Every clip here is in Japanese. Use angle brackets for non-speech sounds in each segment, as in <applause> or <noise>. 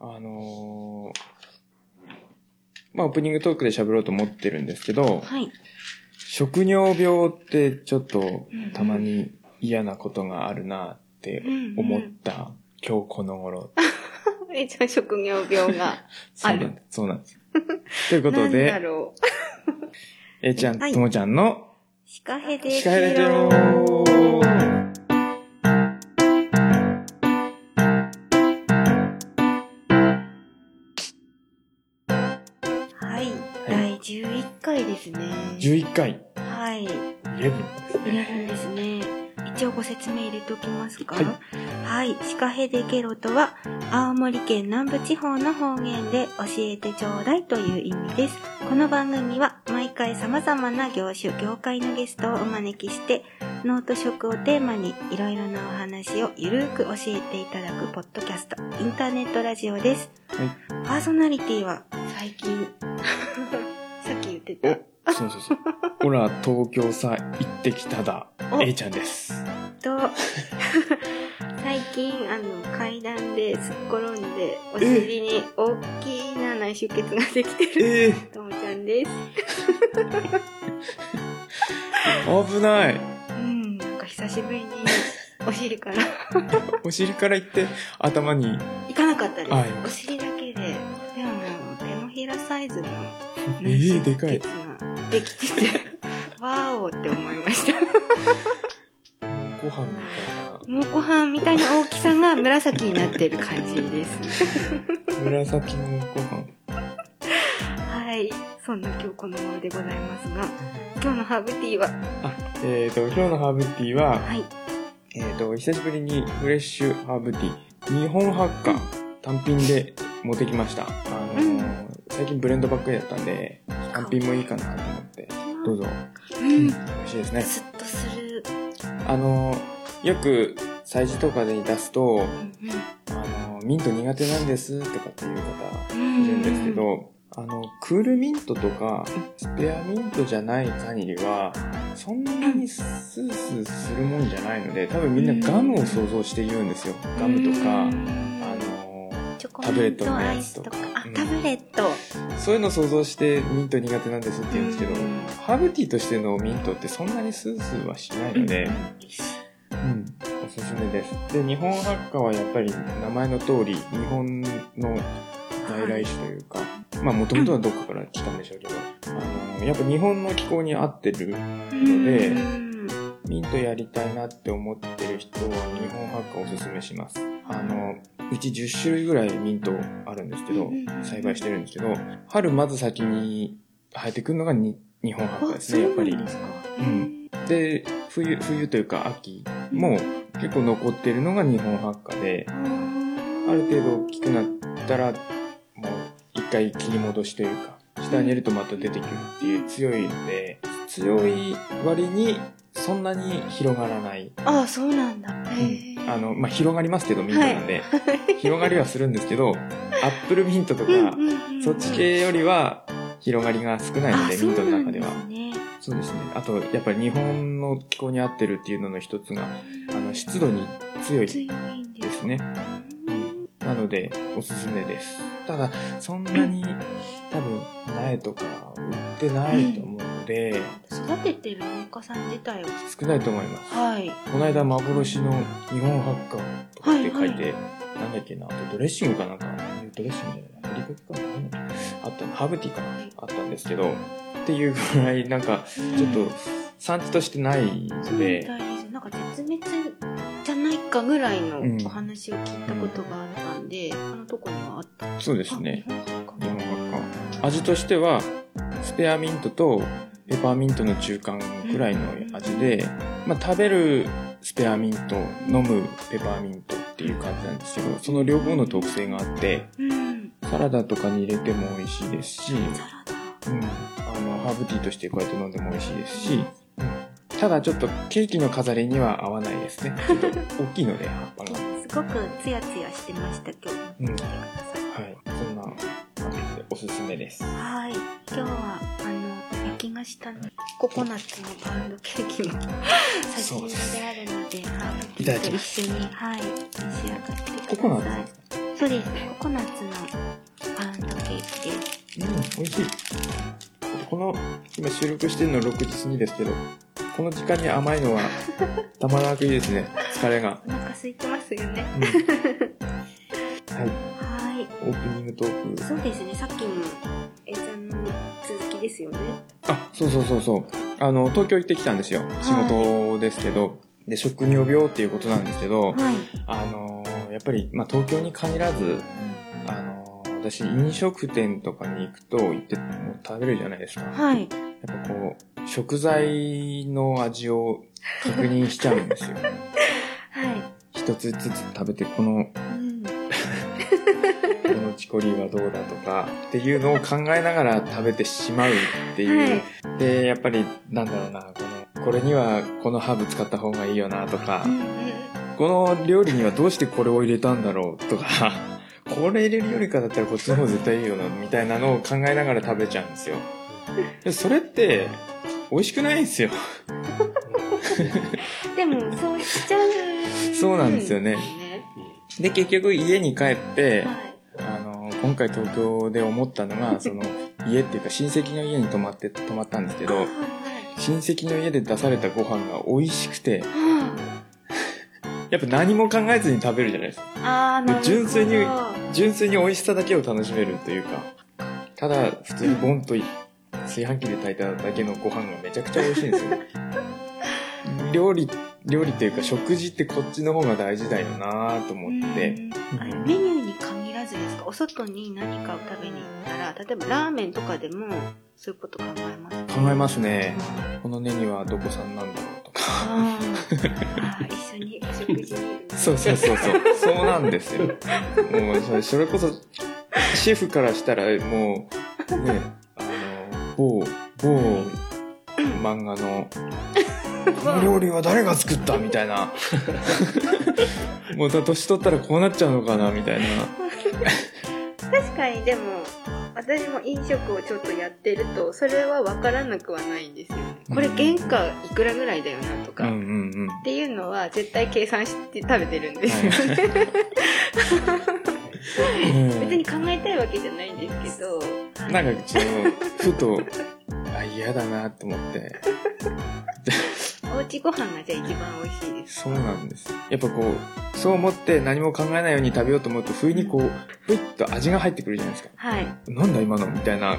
あのーまあ、オープニングトークで喋ろうと思ってるんですけど、はい。食尿病ってちょっとうんうんたまに嫌なことがあるなって思った今日この頃。<laughs> え、じゃあ職業病がある <laughs> そうなんです。そうなんです。ということなんだで、ろう。<laughs> えいちゃん、はいともちゃんのシカヘデジロは11回、はい。11ですね。11ですね。一応ご説明入れておきますか？はいはい。シカヘデゲロとは、青森県南部地方の方言で教えてちょうだいという意味です。この番組は毎回様々な業種、業界のゲストをお招きして、脳と食をテーマにいろいろなお話をゆるーく教えていただくポッドキャスト、インターネットラジオです。はいパーソナリティは最近、<laughs> さっき言ってた。お、そうそうそう。ほら、東京さ、行ってきただ、おえいちゃんです。と、<laughs> 最近、あの、階段ですっ転んで、お尻に大きな内出血ができてる、ええともちゃんです。危ない。うん、なんか久しぶりに、お尻から、お尻から行って、頭に、行かなかったです。はいお尻だけで、でも手のひらサイズのえ内出えでかいできてて、わーおって思いました。ご飯みたいもうご飯みたいな大きさが紫になってる感じです。な。紫のご飯。はい。そんな今日この頃でございますが、今日のハーブティーは、あ、えっ、と、今日のハーブティーは、はい。えっ、と、久しぶりにフレッシュハーブティー、日本ハッカー単品で持ってきました。あのーうん最近ブレンドばっかりだったんで、単品もいいかなと思って、どうぞ。うん。美味しいですね。スッとする。あのーよく、催事とかで出すと、うんあのーミント苦手なんですとかっていう方うん。いるんですけど、あの、クールミントとか、スペアミントじゃない限りは、そんなにスースーするもんじゃないので、多分みんなガムを想像して言うんですよ。ガムとか、あうんの、チョコタブレットのアイスとか。あうん、タブレット。そういうのを想像してミント苦手なんですって言うんですけど、うんハーブティーとしてのミントってそんなにスースーはしないので、うん、おすすめです。で、日本ハッカはやっぱり名前の通り、日本の外来種というか、まあもともとはどっかから来たんでしょうけど、あの、やっぱ日本の気候に合ってるうんでうんミントやりたいなって思ってる人は日本ハッカをおすすめします。あの、うち10種類ぐらいミントあるんですけどうん、栽培してるんですけど、春まず先に生えてくるのがに日本ハッカですね、やっぱり。うなん。で冬、冬というか秋も結構残ってるのが日本ハッカで、あある程度大きくなったら、もう一回切り戻しというか、下に入れるとまた出てくるっていう強いので、強い割にそんなに広がらない。あ、そうなんだ。へーあの、まあ、広がりますけど、ミントなんで、広がりはするんですけど、アップルミントとか、うんうんうんうんそっち系よりは広がりが少ないので、あミントの中では。そうですね。あと、やっぱり日本の気候に合ってるっていうのの一つが、あの、湿度に強いでですすね。なので、おすすめです。ただ、そんなに、多分、苗とか売ってないと思うので、育ててる農家さん自体は？少ないと思います。はい。この間、幻の日本ハッカーとかって書いて、はいなんだっけな、あとドレッシングかなんか、ドレッシングじゃない、ふりかけかあった。の、ハーブティーかな？あったんですけど、っていうぐらい、なんか、ちょっと、産地としてないので、たいですなんか絶滅じゃないかぐらいのうん。お話を聞いたことがあったんで、あのとこにはあった。そうですね。日本ハッカー。味としては、スペアミントとペパーミントの中間くらいの味で、まあ、食べるスペアミント、飲むペパーミントっていう感じなんですけど、その両方の特性があって、うん。サラダとかに入れても美味しいですし、うん、あの、ハーブティーとしてこうやって飲んでも美味しいですし、うん。ただちょっとケーキの飾りには合わないですね。<laughs> ちょっと大きいので、葉っぱが。すごくツヤツヤしてました今日。うん。はい。そんなすすめです。はい今日はあの焼き菓子たココナッツのパウンドケーキも差し入れであるのでハーブティーと一緒にはい召し上がってくださいココナッツそうです。ココナッツのパウンドケーキです。うん、美味しい。この、今収録してるの6時過ぎですけど、この時間に甘いのは、<laughs> たまらなくいいですね。疲れが。お腹空いてますよね。うん、はい。はい。オープニングトーク。そうですね。さっきの A ちゃんの続きですよね。あ、そうそうそうそう。あの、東京行ってきたんですよ。仕事ですけど。で、食尿病っていうことなんですけど、はい。あの、やっぱり、まあ、東京に限らず、あの、私、飲食店とかに行くと、行って、食べるじゃないですか。はい。やっぱこう、食材の味を確認しちゃうんですよ。<laughs> はい。一つずつ食べて、この、うん。コリーはどうだとか、っていうのを考えながら食べてしまうっていう。で、やっぱり、なんだろうな、この、これにはこのハーブ使った方がいいよなとかう、んこの料理にはどうしてこれを入れたんだろうとか、<laughs> これ入れるよりかだったらこっちの方絶対いいよな、みたいなのを考えながら食べちゃうんですよ。でそれって、美味しくないんですよ。<laughs> <laughs> でも、そうしちゃう。そうなんですよねで、結局家に帰って、はい。今回東京で思ったのが、<laughs> その、家っていうか親戚の家に泊まって、泊まったんですけどはい、親戚の家で出されたご飯が美味しくて、はやっぱ何も考えずに食べるじゃないですか。あな。純粋に純粋に美味しさだけを楽しめるというか、ただ普通にボンとい炊飯器で炊いただけのご飯がめちゃくちゃ美味しいんですよ。<laughs> 料理、料理っていうか食事ってこっちの方が大事だよなと思って、メニューにずですか？お外に何かを食べに行ったら、例えばラーメンとかでも、そういうこと考えます？考えますね。あこのネギはどこ産なんだろうとか。一緒にお食事に。そうそうそうそう。そうなんですよ。もうそれ、それこそ、シェフからしたらもう、ね、あの、某、某漫画の、<laughs> この料理は誰が作った？みたいな。もう年取ったらこうなっちゃうのかなみたいな。<laughs> 確かにでも、私も飲食をちょっとやってると、それは分からなくはないんですよね。これ原価いくらぐらいだよなとか。うんうんうん。っていうのは絶対計算して食べてるんですよね。<laughs> 別に考えたいわけじゃないんですけど。うん、なんかちょっと、ふと、あ、嫌だなと思って。おうちご飯がじゃあ一番美味しいです。そうなんです。やっぱこう、そう思って何も考えないように食べようと思うと、不意にこう、ふいっと味が入ってくるじゃないですか。はい。なんだ今のみたいな。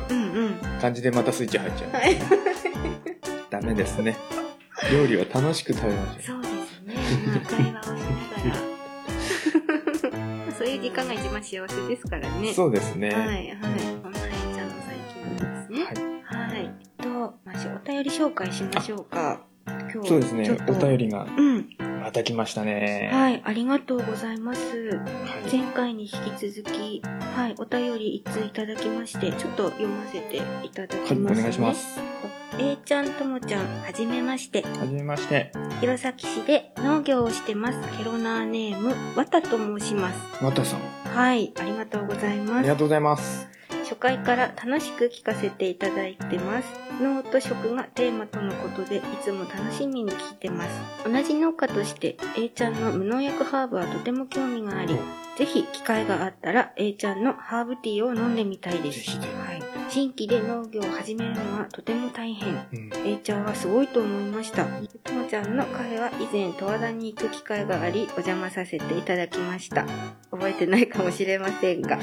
感じでまたスイッチ入っちゃう。はい。ダメですね。料理は楽しく食べましょそうですね。まあ会話をしながら。そういう時間が一番幸せですからね。う。そうですね。はい、はい。こんなえいちゃんの最近ですね。はい。はい。と、まあ、お便り紹介しましょうか。今日そうですねお便りがうん。また来ましたね。はい、ありがとうございます。はい。前回に引き続き、はい、お便り一通いただきまして、ちょっと読ませていただきはい、ます、ね。お願いしま。す。A ちゃんともちゃん、はじめまして。はじめまして。弘前市で農業をしてます。ケロナーネーム、わたと申します。わたさん、はい、ありがとうございますありが。とうございます。初回から楽しく聞かせていただいてます。農と食がテーマとのことで、いつも楽しみに聞いてます。同じ農家として A ちゃんの無農薬ハーブはとても興味があり、ぜひ機会があったら A ちゃんのハーブティーを飲んでみたいです。新規で農業を始めるのはとても大変。うん。A ちゃんはすごいと思いました。ともちゃんのカフェは以前十和田に行く機会があり、お邪魔させていただきました。覚えてないかもしれませんが、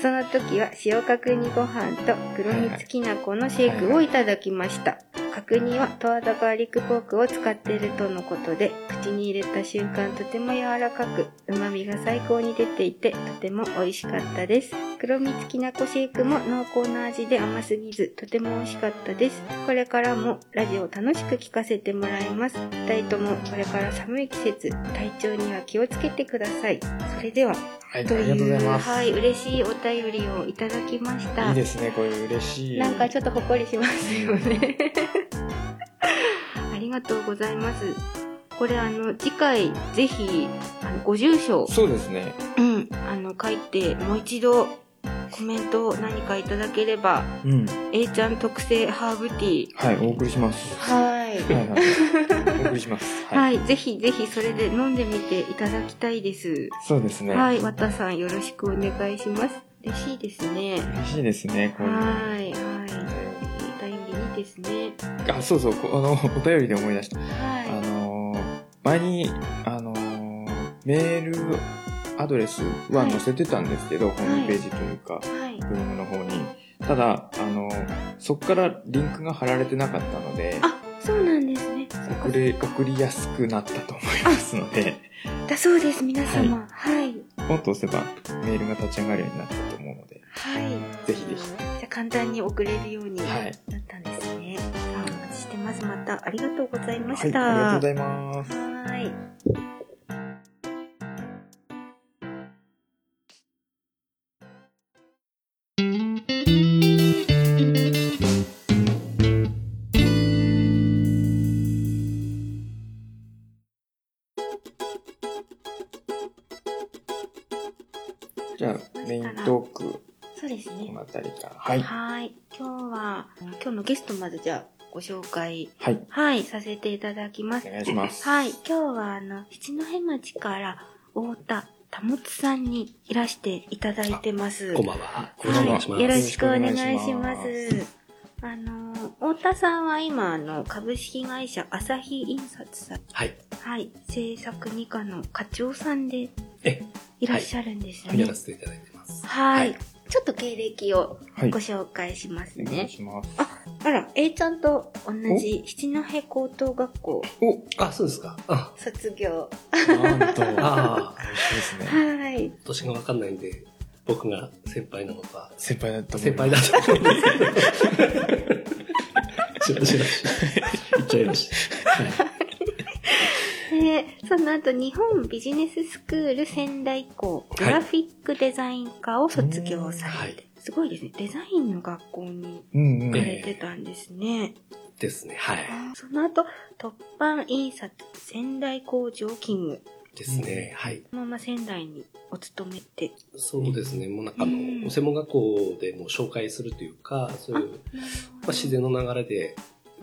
その時は塩角煮ご飯と黒蜜きな粉のシェイクをいただきました。角煮は十和田ガーリックポークを使っているとのことで、口に入れた瞬間とても柔らかく、旨味が最高に出ていて、とても美味しかったです。黒蜜きなこシェイクも濃厚な味で甘すぎず、とても美味しかったです。これからもラジオを楽しく聞かせてもらいます。二人ともこれから寒い季節、体調には気をつけてください。それでは、はい、あとりがとうございいう、ます。はい、嬉しいお便りをいただきました。いいですね、これ嬉しい。なんかちょっとほっこりしますよね。<laughs> ありがとうございます。これあの、次回ぜひ、あの、ご住所、そうですね。うん、あの、書いて、もう一度、コメントを何かいただければ、うん。A ちゃん特製ハーブティー、はい、お送りします。はい。い。はいはい。お送りします。ははい。い。ぜひぜひそれで飲んでみていただきたいです。そうですね。はい。わたさんよろしくお願いします。嬉しいですね。嬉しいですね。はい。はい。ですね。あ、そうそう、こ <laughs> あの、お便りで思い出した。あはのー、前に、あのー、メールアドレスは載せてたんですけど、ホームページというか、い。はい。ブログの方に。ただ、あのー、そこからリンクが貼られてなかったので、あ、そうなんですね。送れ、送りやすくなったと思いますので、だそうです、皆様。はい。ポンと押せばメールが立ち上がるようになったと思うので、はい。ぜひぜひ。じゃあ簡単に送れるようになっはいたんですね。あお待ちしてます。またありがとうございまはい、した。ありがとうございます。はい。じゃあ、メイントーク、そうですねこの。あたりから。はい。はい。今日は、今日のゲストまずじゃあご紹介、はい。はい、させていただきます。お願いします。はい。今日は、あの、七戸町から、太田保さんにいらしていただいてます。こんばんは。よこんばんはろしくお願いします。よろしくお願いします。あの、太田さんは今、あの、株式会社朝日印刷さん、はい。はい、制作二課の課長さんでえ、いらっしゃるんですよね。やらせていただいてます。はい、はいちょっと経歴をはい。ご紹介しますお願いね。します。あ、あら、A ちゃんと同じ七戸高等学校おあ、そうですか。あ、卒業。なんと、<laughs> あ美味しいですね。はい。年がわかんないんで、僕が先輩なのか、先輩だと思い先輩。だと思うんですけど。しらしらし。言っちゃいました。はい。で、その後、日本ビジネススクール仙台校グラフィックデザイン科を卒業されて、すごいですね。デザインの学校にうんうん。行かれてたんですね。ですね。はい。その後、突版印刷仙台工場勤務。ですね。はい。そのまま仙台にお勤めて。そうですね。もうなんかあうんの、専門学校でも紹介するというか、そういう、まあ、自然の流れで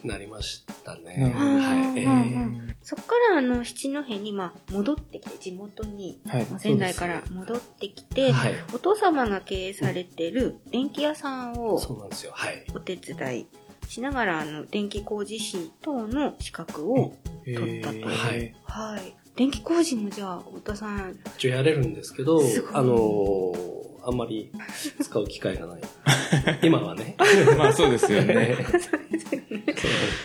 なりましたね。はい。えうんーうんそっからあの七戸にまあ戻ってきて地元にはい。まあ仙台から戻ってきて、はい。お父様が経営されてる電気屋さんをそうなんですよ。はい。お手伝いしながらあの電気工事士等の資格を、取ったとはい。はい電気工事もじゃあ太田さん一応やれるんですけどすごい、あのーあんまり使う機会がない。<laughs> 今はね。まあそうですよね。<laughs> ですよ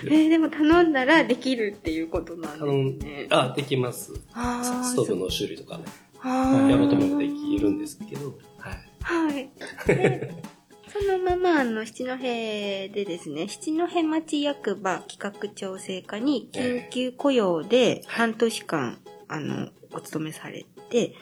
えー、でも頼んだらできるっていうことなんですね。あ、できます。ストーブの修理とかね。やろうと思えばできるんですけど、はい。はい。で <laughs> そのまま、あの、七戸でですね、七戸町役場企画調整課に緊急雇用で半年間、あの、お勤めされて、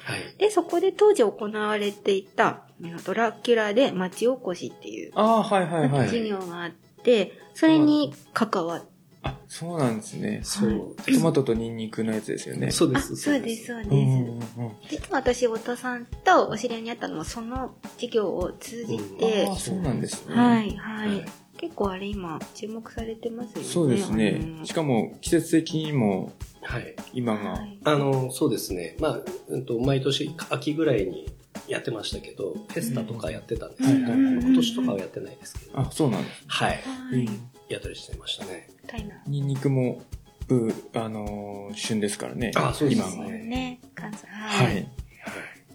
はい。で、そこで当時行われていた、ドラキュラで町おこしっていうああ、はいはいは事い。業があって、それに関わっあ、そうなんですね。そうトマトとニンニクのやつですよね。あ、そうです。そうです、そうです。実は私、太田さんとお知り合いになったのも、その事業を通じてああ、、そうなんですね。はい、はい。はい結構あれ今、注目されてますよね。そうですね。あしかも季節的にもはい。今が、のはいあの、そうですね。まあ、うんと、毎年秋ぐらいにやってましたけど、フェスタとかやってたんですけど、はいはいはい今年とかはやってないですけど、あ、そうなんです。はい。はい。やったりしてましたね。たいな。ニンニクも、うあのー旬ですからね。あそうです。ねね。関西。ははい。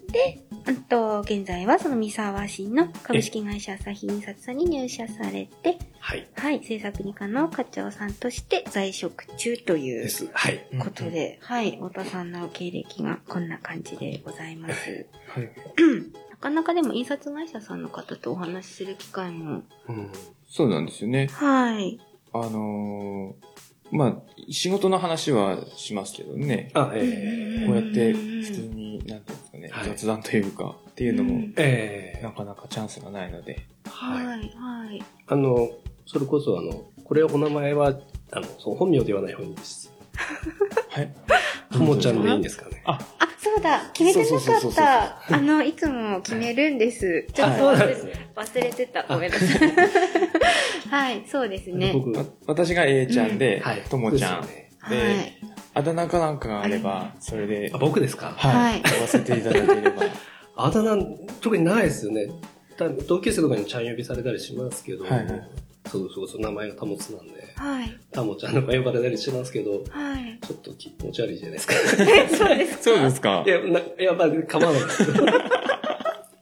い。で、あと、現在はその三沢市の株式会社朝日印刷さんに入社されて、はい。はい、制作二課の課長さんとして在職中という。はい。ことで、はい、太田さんの経歴がこんな感じでございます。はい。<clears throat> なかなかでも印刷会社さんの方とお話しする機会も、うん。そうなんですよね。はい。あのーまあ、仕事の話はしますけどね。あ、えこうやって普通に、なんていうんですかね、はい雑談というか、っていうのも、うんー、えなかなかチャンスがないので。ー、はい。はい、はい。あの、それこそあの、これお名前は、あの、その本名ではない方がいいです。はい。ともちゃんでいいんですかね？あ、あ、そうだ、決めてなかった。あの、いつも決めるんです。ちょっと忘れそうなんですね。忘れてた。ごめんなさい。はい、そうですね。僕、わ私が A ちゃんではい。ともちゃん。で。あだ名かなんかがあれば、それであ、、僕ですか？ははいい。言わせていただければ。<laughs> あだ名、特にないですよね。た同級生とかにちゃん呼びされたりしますけど、はいはいそうそうそう、名前がタモツなんで、はい。タモちゃんとか呼ばれたりしますけど、はい。ちょっと気持ち悪いじゃないですか。<laughs> そうです。そうですかいや、な、いや、まあ、構わないですけど。<laughs>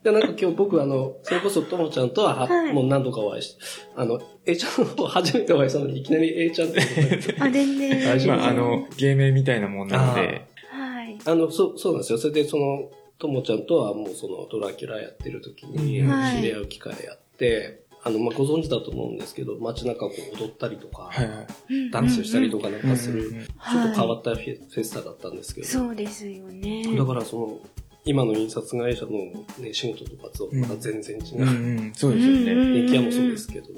で、なんか今日僕あの、それこそともちゃんとはは、はいもう何度かお会いして、あの、A ちゃんと初めてお会いしたのに、いきなり A ちゃんって <laughs> あ、全然。大丈夫まあ、あの、芸名みたいなもんなので、はい。あの、そう、そうなんですよ。それで、その、ともちゃんとはもうそのドラキュラやってる時に、はい知り合う機会やって、あの、まあ、ご存知だと思うんですけど、街中こう踊ったりとか、はいはい。ダンスしたりとか。かなんかする、ちょっと変わったフェフェスタだったんですけど、そうですよね。だからその、今の印刷会社の、ね、仕事とかとまた全然違う。うんうん、そうですよね。うん電気屋もそうですけど、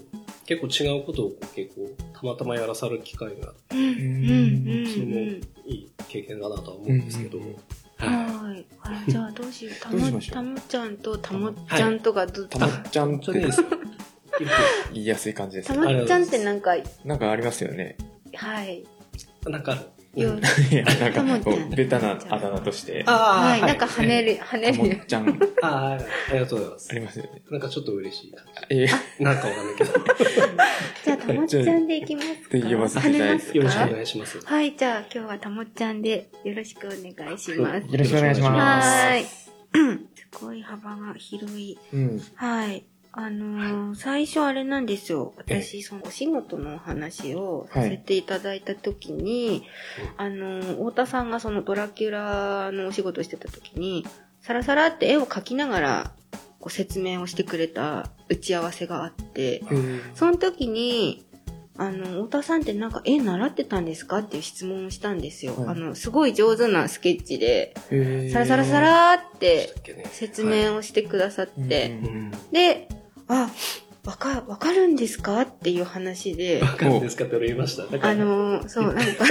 結構違うことを結構たまたまやらされる機会があって、うん。それもうんいい経験だなとは思うんですけど、うんうんうんははい。あじゃあどうしよう。たまたもちゃんとたもちゃんとがど、たまっちゃんって本当にいいですよ。言いやすい感じですたね。もちゃんってなんか、なんかありますよね。はい。なんか、ようん <laughs> いや、なんかこちゃんう、ベタなあだ名として、あはい。あーなんか跳ねる、跳ねたもるっ。ちゃん、ああ、ありがとうございますあ。りますよね。なんかちょっと嬉しい感えじ。なんかわかんないけど。<laughs> じゃあ、たもちゃんでいきますかで呼ばせていただいますかよろしくお願いします。はい、じゃあ今日はたもちゃんでよろしくお願いします。よろしくお願いしまはす。ーい。<clears throat> すごい幅が広い。うん。はい。あのー最初あれなんですよ。え私、そのお仕事のお話をさせていただいたときに、あのー太田さんがそのドラキュラのお仕事をしてたときに、さらさらって絵を描きながらこう説明をしてくれた打ち合わせがあって、その時に、あの、太田さんってなんか絵習ってたんですかっていう質問をしたんですよ。はい。あの、すごい上手なスケッチで、サラサラサラーって説明をしてくださって。で、あ、わか、わかるんですか？っていう話で。わ、かるんですかって俺言いました。だからあの、そう、なんか、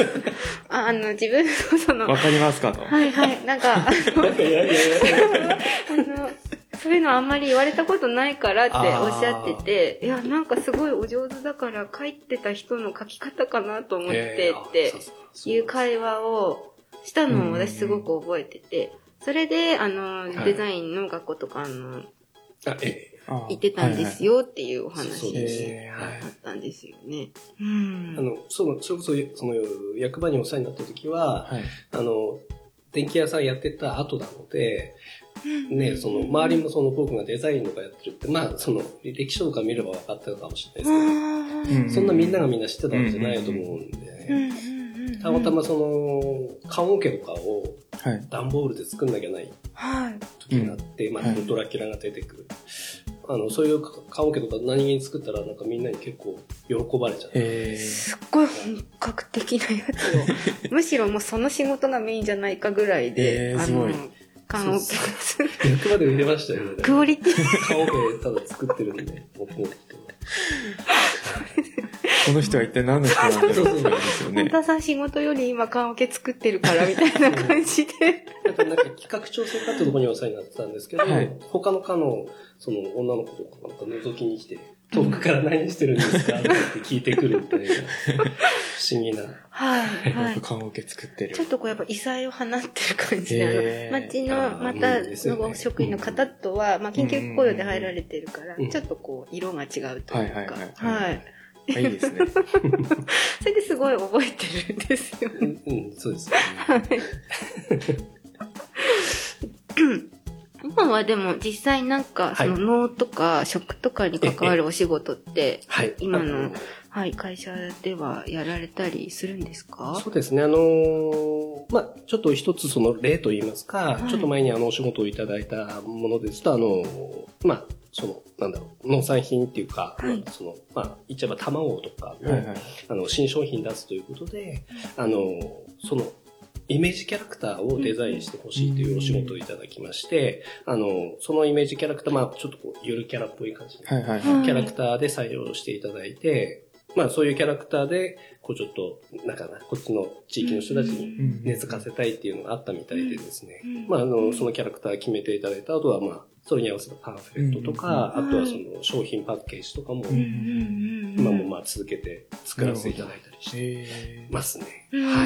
ああの、自分のその、わかりますかと。はいはい、なんか、あの、なんかいやいやいやあの、そういうのあんまり言われたことないからっておっしゃってて、いや、なんかすごいお上手だから書いてた人の書き方かなと思ってっていう会話をしたのを私すごく覚えてて、それで、あの、い。デザインの学校とかあの、あ、ええ。あ行ってたんですよっていうお話だったんですよね。うん。あの、そう、それこそ、その、役場にお世話になった時は、はい。あの、電気屋さんやってた後なので、うんね、その、周りもその僕がデザインとかやってるって、まあ、その、履歴書とか見れば分かってるかもしれないですけど、そんなみんながみんな知ってたわけじゃないと思うんで、たまたまその、棺桶とかをはい。段ボールで作んなきゃないはい。時になって、まあはい、ドラキュラが出てくる。あの、そういう棺桶とか何気に作ったら、なんかみんなに結構喜ばれちゃって。すっごい本格的なやつを、<laughs> むしろもうその仕事がメインじゃないかぐらいで、あのえーすごい、缶を役場で入れましたよね。クオリティ、棺桶ただ作ってるんで、僕も。この人は一体何の人なんだろうですよ本ね。田さん仕事より今缶オケ作ってるからみたいな感じで。なんかなんか企画調整課ってとこにお世話になってたんですけど、はい他の課のその女の子とかなんか覗きに来て、遠くから何してるんですかって聞いてくるっていう不思議な。はい、はい僕、。棺桶作ってるちょ。っとこうやっぱ異彩を放ってる感じで、町のまたの職員の方とは、まあ、緊急雇用で入られてるから、うんちょっとこう、色が違うというか、はいはいはいはい。あいいですね。<laughs> それですごい覚えてるんですよね。うん、うんそうですね。<laughs> 今はでも実際なんか、はいその脳とか食とかに関わるお仕事って、はい。今のはい、会社ではやられたりするんですか？そうですね。あのーまあ、ちょっと一つその例といいますか、はいちょっと前にあのお仕事をいただいたものですと、あのーまあ、その、なんだろう、農産品っていうか、はいその、まあ、言っちゃえば卵とかの、はいはい。あの、新商品出すということで、あのーその、イメージキャラクターをデザインしてほしいというお仕事をいただきまして、あの、そのイメージキャラクター、まあ、ちょっとこう、ゆるキャラっぽい感じのはいはいははい。キャラクターで採用していただいて、まあそういうキャラクターで、こうちょっと、なんかな、こっちの地域の人たちにうん根付かせたいっていうのがあったみたいでですね。うんまああの、そのキャラクター決めていただいた後は、まあ、それに合わせたパンフレットとか、うんあとはその商品パッケージとかも、今もまあ続けて作らせていただいたりしてますね。うん。は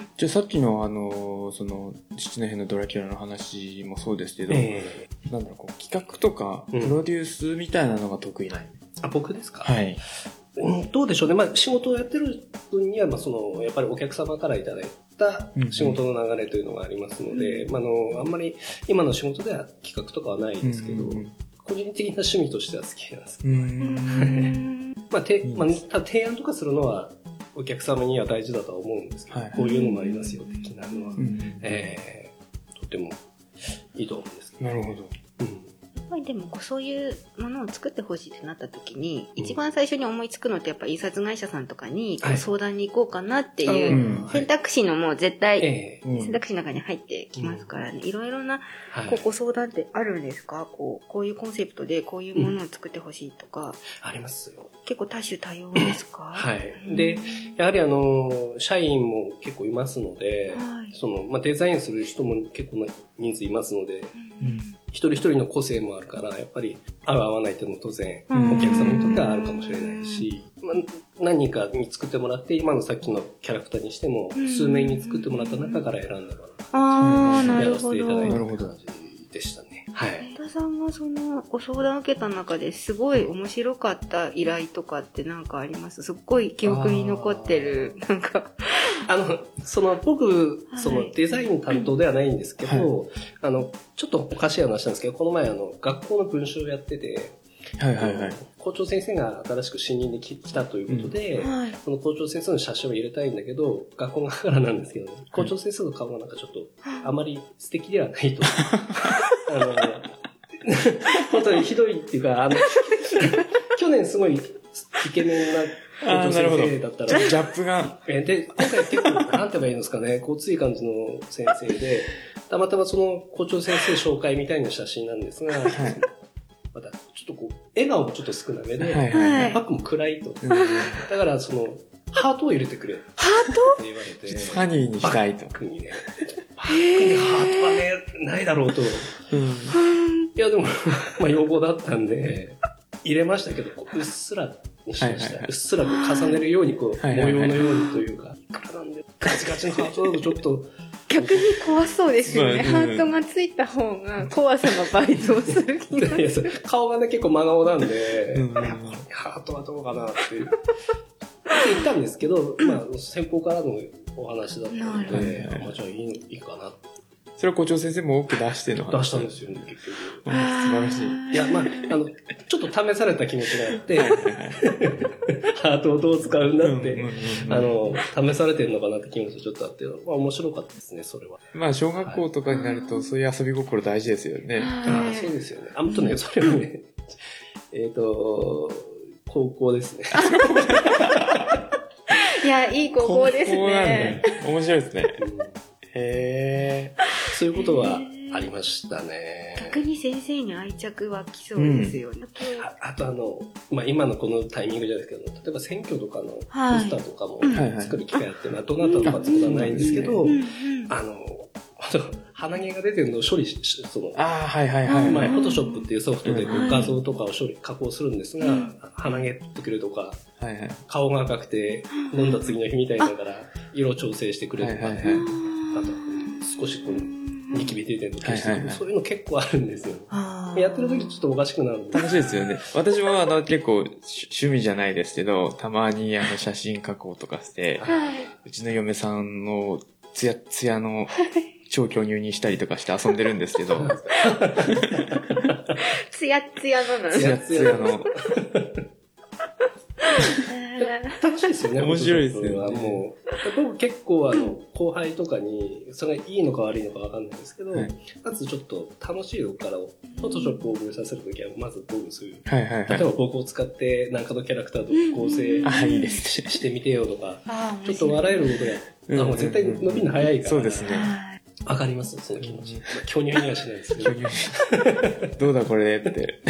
い。じゃあさっきのあの、その、七の辺のドラキュラの話もそうですけど、えなんだろう、こう企画とか、うん。プロデュースみたいなのが得意なあ、僕ですか？はい。うん、どうでしょうね。まあ、仕事をやってる分には、まあ、その、やっぱりお客様からいただいたうん仕事の流れというのがありますので、まあ、あの、あんまり今の仕事では企画とかはないですけど、うんうん個人的な趣味としては好きなんです。うん。ううんんまあ、てまあ、提案とかするのは、お客様には大事だとは思うんですけど、はいこういうのもありますよ、的なのは、うんえー、とてもいいと思うんですけど。なるほど。うんぱりでもこうそういうものを作ってほしいってなった時に、うん。一番最初に思いつくのってやっぱ印刷会社さんとかに相談に行こうかなっていううん。選択肢のもう絶対選択肢の中に入ってきますからね、いろいろなはい。こうご相談ってあるんですか？こうこういうコンセプトでこういうものを作ってほしいとか、ありますよ。結構多種多様ですか？<coughs> はい。うん。でやはりあの、社員も結構いますので、はい。その、まあ、デザインする人も結構な人数いますので、うん一人一人の個性もあるから、やっぱり合う合わないっていうのも当然、うんお客様にとってはあるかもしれないし、まあ、何人かに作ってもらって、今のさっきのキャラクターにしても、うん数名に作ってもらった中から選んだかああ、なら、やらせていただいど。た感じでしたね。はい。本田さんがそのご相談を受けた中ですごい面白かった依頼とかって何かあります？すっごい記憶に残ってる、なんか。あの、その、僕、はいその、デザイン担当ではないんですけど、あの、ちょっとおかしい話なんですけど、この前、あの、学校の文章をやってて、はいはいはい。校長先生が新しく新任で来来たということで、はい。その校長先生の写真を入れたいんだけど、学校側からなんですけど、ね、校長先生の顔がなんかちょっと、あまり素敵ではないと。<laughs> あの、本当にひどいっていうか、あの、<laughs> 去年すごいイケメンな校長先生だったら、ギャップが、えーで、今回結構、なんて言えばいいんですかね、ごつい感じの先生で、たまたまその校長先生紹介みたいな写真なんですが、また、ちょっとこう、笑顔もちょっと少なめで、はいはいバッグも暗いと。うんだから、その、ハートを入れてくれ。ってハ言われて、ファニーにしたいと。バッグにね、バッグにハートはね、ないだろうと。いうん。や、でも、まあ、要望だったんで、入れましたけど、こううっすらにしました。はい。はいはいうっすらこう重ねるように、こう、はいはいはい。模様のようにというか、いくらなんで、ガチガチのハートだとちょっと、逆に怖そうですよね。ハートがついた方が怖さの倍増する気がいやそう顔がね、結構真顔なんで、うん。ハートはどうかなっていう。って言ったんですけど、まあ、先方からのお話だったので、ど。まあ、じゃあいいのいいかなそれは校長先生も多く出しての話出したんですよね、結局。うん素晴らしい。いや、まあ、あの、ちょっと試された気持ちがあって、<laughs> ハートをどう使うんだって、あの、試されてるのかなって気持ちがちょっとあって、まあ面白かったですね、それは。まあ、小学校とかになると、そういう遊び心大事ですよね。ああ、そうですよね。あ、もっとね、それはね、<laughs> えっと、高校ですね。<laughs> いや、いい高校です高校なんね。だ面白いですね。うんへそういうことはありましたね。逆に先生に愛着湧きそうですよね。ああとあの、まあ、今のこのタイミングじゃないですけど、例えば選挙とかのポはい。スターとかも作る機会あって、まあ、どなたとか作らないんですけど、うん。うん。あの、鼻毛が出てるのを処理し、しそのー。、ああ、はいはいはい。まあ、うんフォトショップっていうソフトで画像とかを処理、加工するんですが、うん。鼻毛取ってくれとか、はいはい。顔が赤くて飲んだ次の日みたいだから、色調整してくれとか、はいはいはいあと、少しこう、ニキビ出てるの消してはいはいはいそういうの結構あるんですよ。やってる時ちょっとおかしくなるんで。楽しいですよね。私もあの結構し趣味じゃないですけど、たまにあの写真加工とかして、はい。うちの嫁さんのツヤツヤの超巨乳にしたりとかして遊んでるんですけど、<laughs> つやっつやなの。ツヤツヤの、<laughs> 楽しいですよね。面白いですよねもう、僕結構あの、後輩とかに、それがいいのか悪いのかわかんないですけど、はいまずちょっと楽しいとこから、フォトショップを覚えさせるときは、まず僕そういう、はいはいはい。例えば僕を使って何かのキャラクターと合成ししてみてよとか、<laughs> ちょっと笑えることや、うんあもう絶対伸びるの早いから。そうですねはいわかりますその気持ち。うんまあ巨乳にはしないですけ巨ど。乳どうだこれって、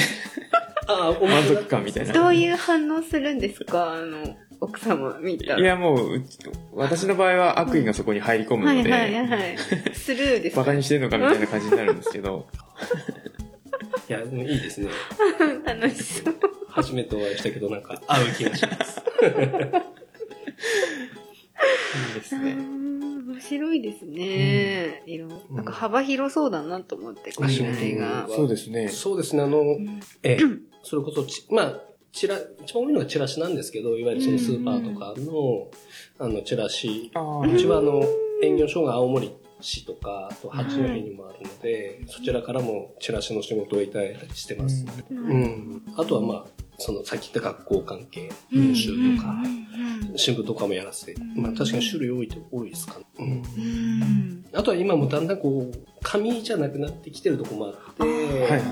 ああ、満足感みたいな。どういう反応するんですか？あの、奥様見たら。いや、もう、私の場合は悪意がそこに入り込むので、はいはいはい。スルーですバカにしてるのかみたいな感じになるんですけど、<laughs> いや、でもいいですね。<laughs> 楽しそう。初めてお会いしたけど、なんか合う気がします。いいですね。面白いですね。いろなんか幅広そうだなと思って、この仕映画。そうですね。そうですね、あの、ええ、それこそち、まあ、チラ、一番多いのがチラシなんですけど、いわゆるそのスーパーとかの、あの、チラシ。うちはあの、営業所が青森市とか、あと八戸にもあるので、そちらからもチラシの仕事をいただいたりしてます。ううん。あとはまあ、その、さっき言った学校関係、編集とか、新聞とかもやらせて、まあ確かに種類多いと多いですかね。うんうんあとは今もだんだんこう、紙じゃなくなってきてるとこもあって、はいはいはい。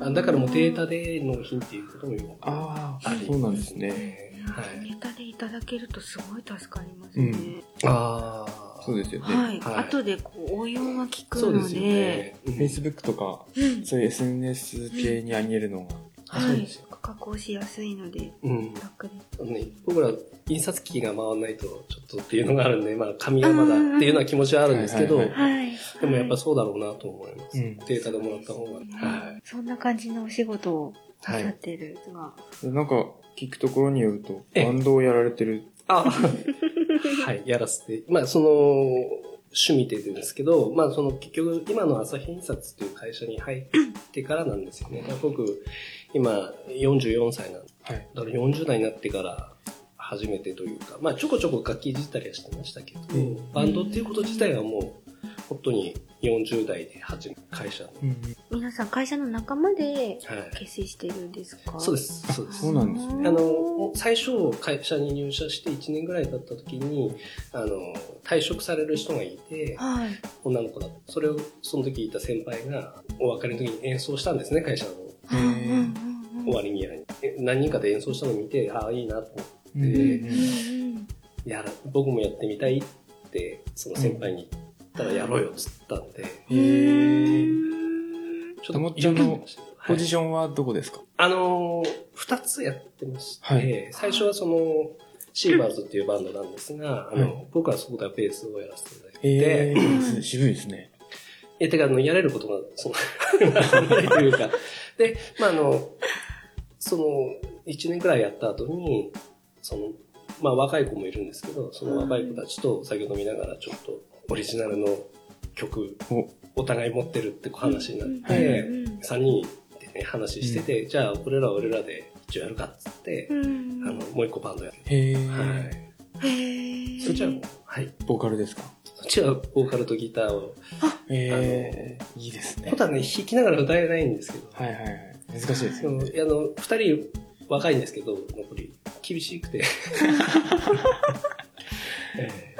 あだからもうデータで納品っていうこともよくあああり、そうなんですね。はい。ネタでいただけるとすごい助かりますね。ああ。そうですよね。はい。はい後でこう応用が効くのそうですよで、ね。うん Facebook とか、うんそういう SNS 系にあげるのが、はいそうですよ。加工しやすいのでうん。楽です。ね、僕ら印刷機が回らないとちょっとっていうのがあるんで、まあ紙はまだっていうような気持ちはあるんですけど、はいはいはい。でもやっぱはいそうだろうなと思います。うんデータでもらった方が。はい。そんな感じのお仕事をなはいさってるが、なんか聞くところによると、ええバンドをやられてる。あ、はい、やらせて。まあ、その、趣味で言うんですけど、まあ、その結局、今の朝日印刷っていう会社に入ってからなんですよね。僕、今、44歳なんで、はい。だから40代になってから、初めてというか、まあ、ちょこちょこ楽器いじったりはしてましたけど、うんバンドっていうこと自体はもう、本当に40代で始め、会社の。うん皆さん会社の仲間ではい。結成してるんですか？そうです、そうです。そうなんですねあの、最初、会社に入社して1年ぐらい経った時に、あの、退職される人がいて、はい。女の子だそれを、その時いた先輩が、お別れの時に演奏したんですね、会社の終わりにやに。え何人かで演奏したのを見て、ああ、いいなと思って、うんうんうんやら、僕もやってみたいって、その先輩に言ったらやろうよっつったんで、へー。ちょたもっちゃんのポジシションはどこですか？あのー、二つやってまして、はい。最初はその、シーバーズっていうバンドなんですが、あの、はい。僕はそこではベースをやらせていただいて、え渋いですね。え、てか、あの、やれることが、その、ないというか、<laughs> で、まあ、あの、その、一年くらいやった後に、その、まあ、若い子もいるんですけど、その若い子たちとお酒飲みながら、ちょっと、オリジナルの曲、おお互い持ってるって話になっはいて、うん3人でね、話してて、じゃあ、俺らは俺らで一応やるかっつって、うんあの、もう一個バンドやる。へー。はい。へーそっちはもう、はい。ボーカルですか？そっちはボーカルとギターを。えー、いいですね本。当はね、弾きながら歌えないんですけど、はいはいはい。難しいですよね。あの、二人若いんですけど、残り、厳しくて。え <laughs> え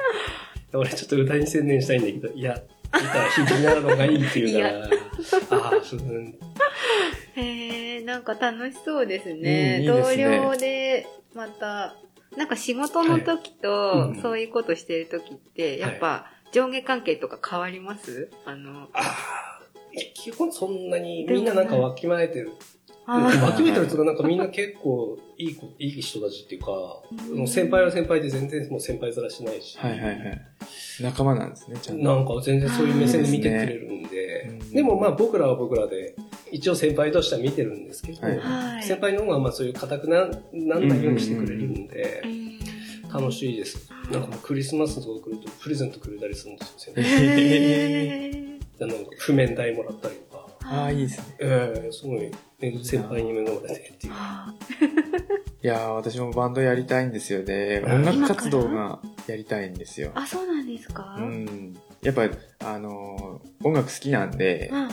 俺ちょっと歌に専念したいんだけど、いや、ギター弾きながらの方がいいっていうから、ああ、そううんへえ、なんか楽しそうですうんね。いいですね。同僚で、また、なんか仕事の時はい。とう、ん。そういうことしてる時って、やっぱ上下関係とか変わります？あの、ああ、基本そんなに、みんななんかわきまえてる。あーわきまえてるとか、なんかみんな結構いい子、いい人たちっていうか、うんもう先輩は先輩で全然もう先輩面しないし。はいはいはい。仲間なんですね、ちゃんと。なんか全然そういう目線で見てくれるんで、うんでもまあ僕らは僕らで、一応先輩としては見てるんですけど、はいはい。先輩の方がまあそういう硬くななんないようにしてくれるんでう、ん楽しいです。なんかクリスマスとか来るとプレゼントくれたりするんですよ、先へ輩。へー <laughs> なんか譜面台もらったりとか、ああ、いいですね。ええすごい、ね、先輩に恵まれてっていう。あいやー、私もバンドやりたいんですよね。音楽活動がやりたいんですよ。あ、そうなんですか？うん。やっぱ、あのー音楽好きなんで、うんうん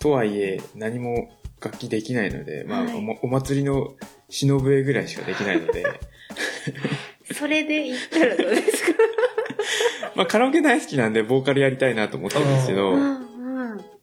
とはいえ何も楽器できないので、まあ、はいお祭りの忍笛ぐらいしかできないので、<laughs> それで言ったらどうですか？<laughs> まあカラオケ大好きなんでボーカルやりたいなと思ってるんですけど、うんうん。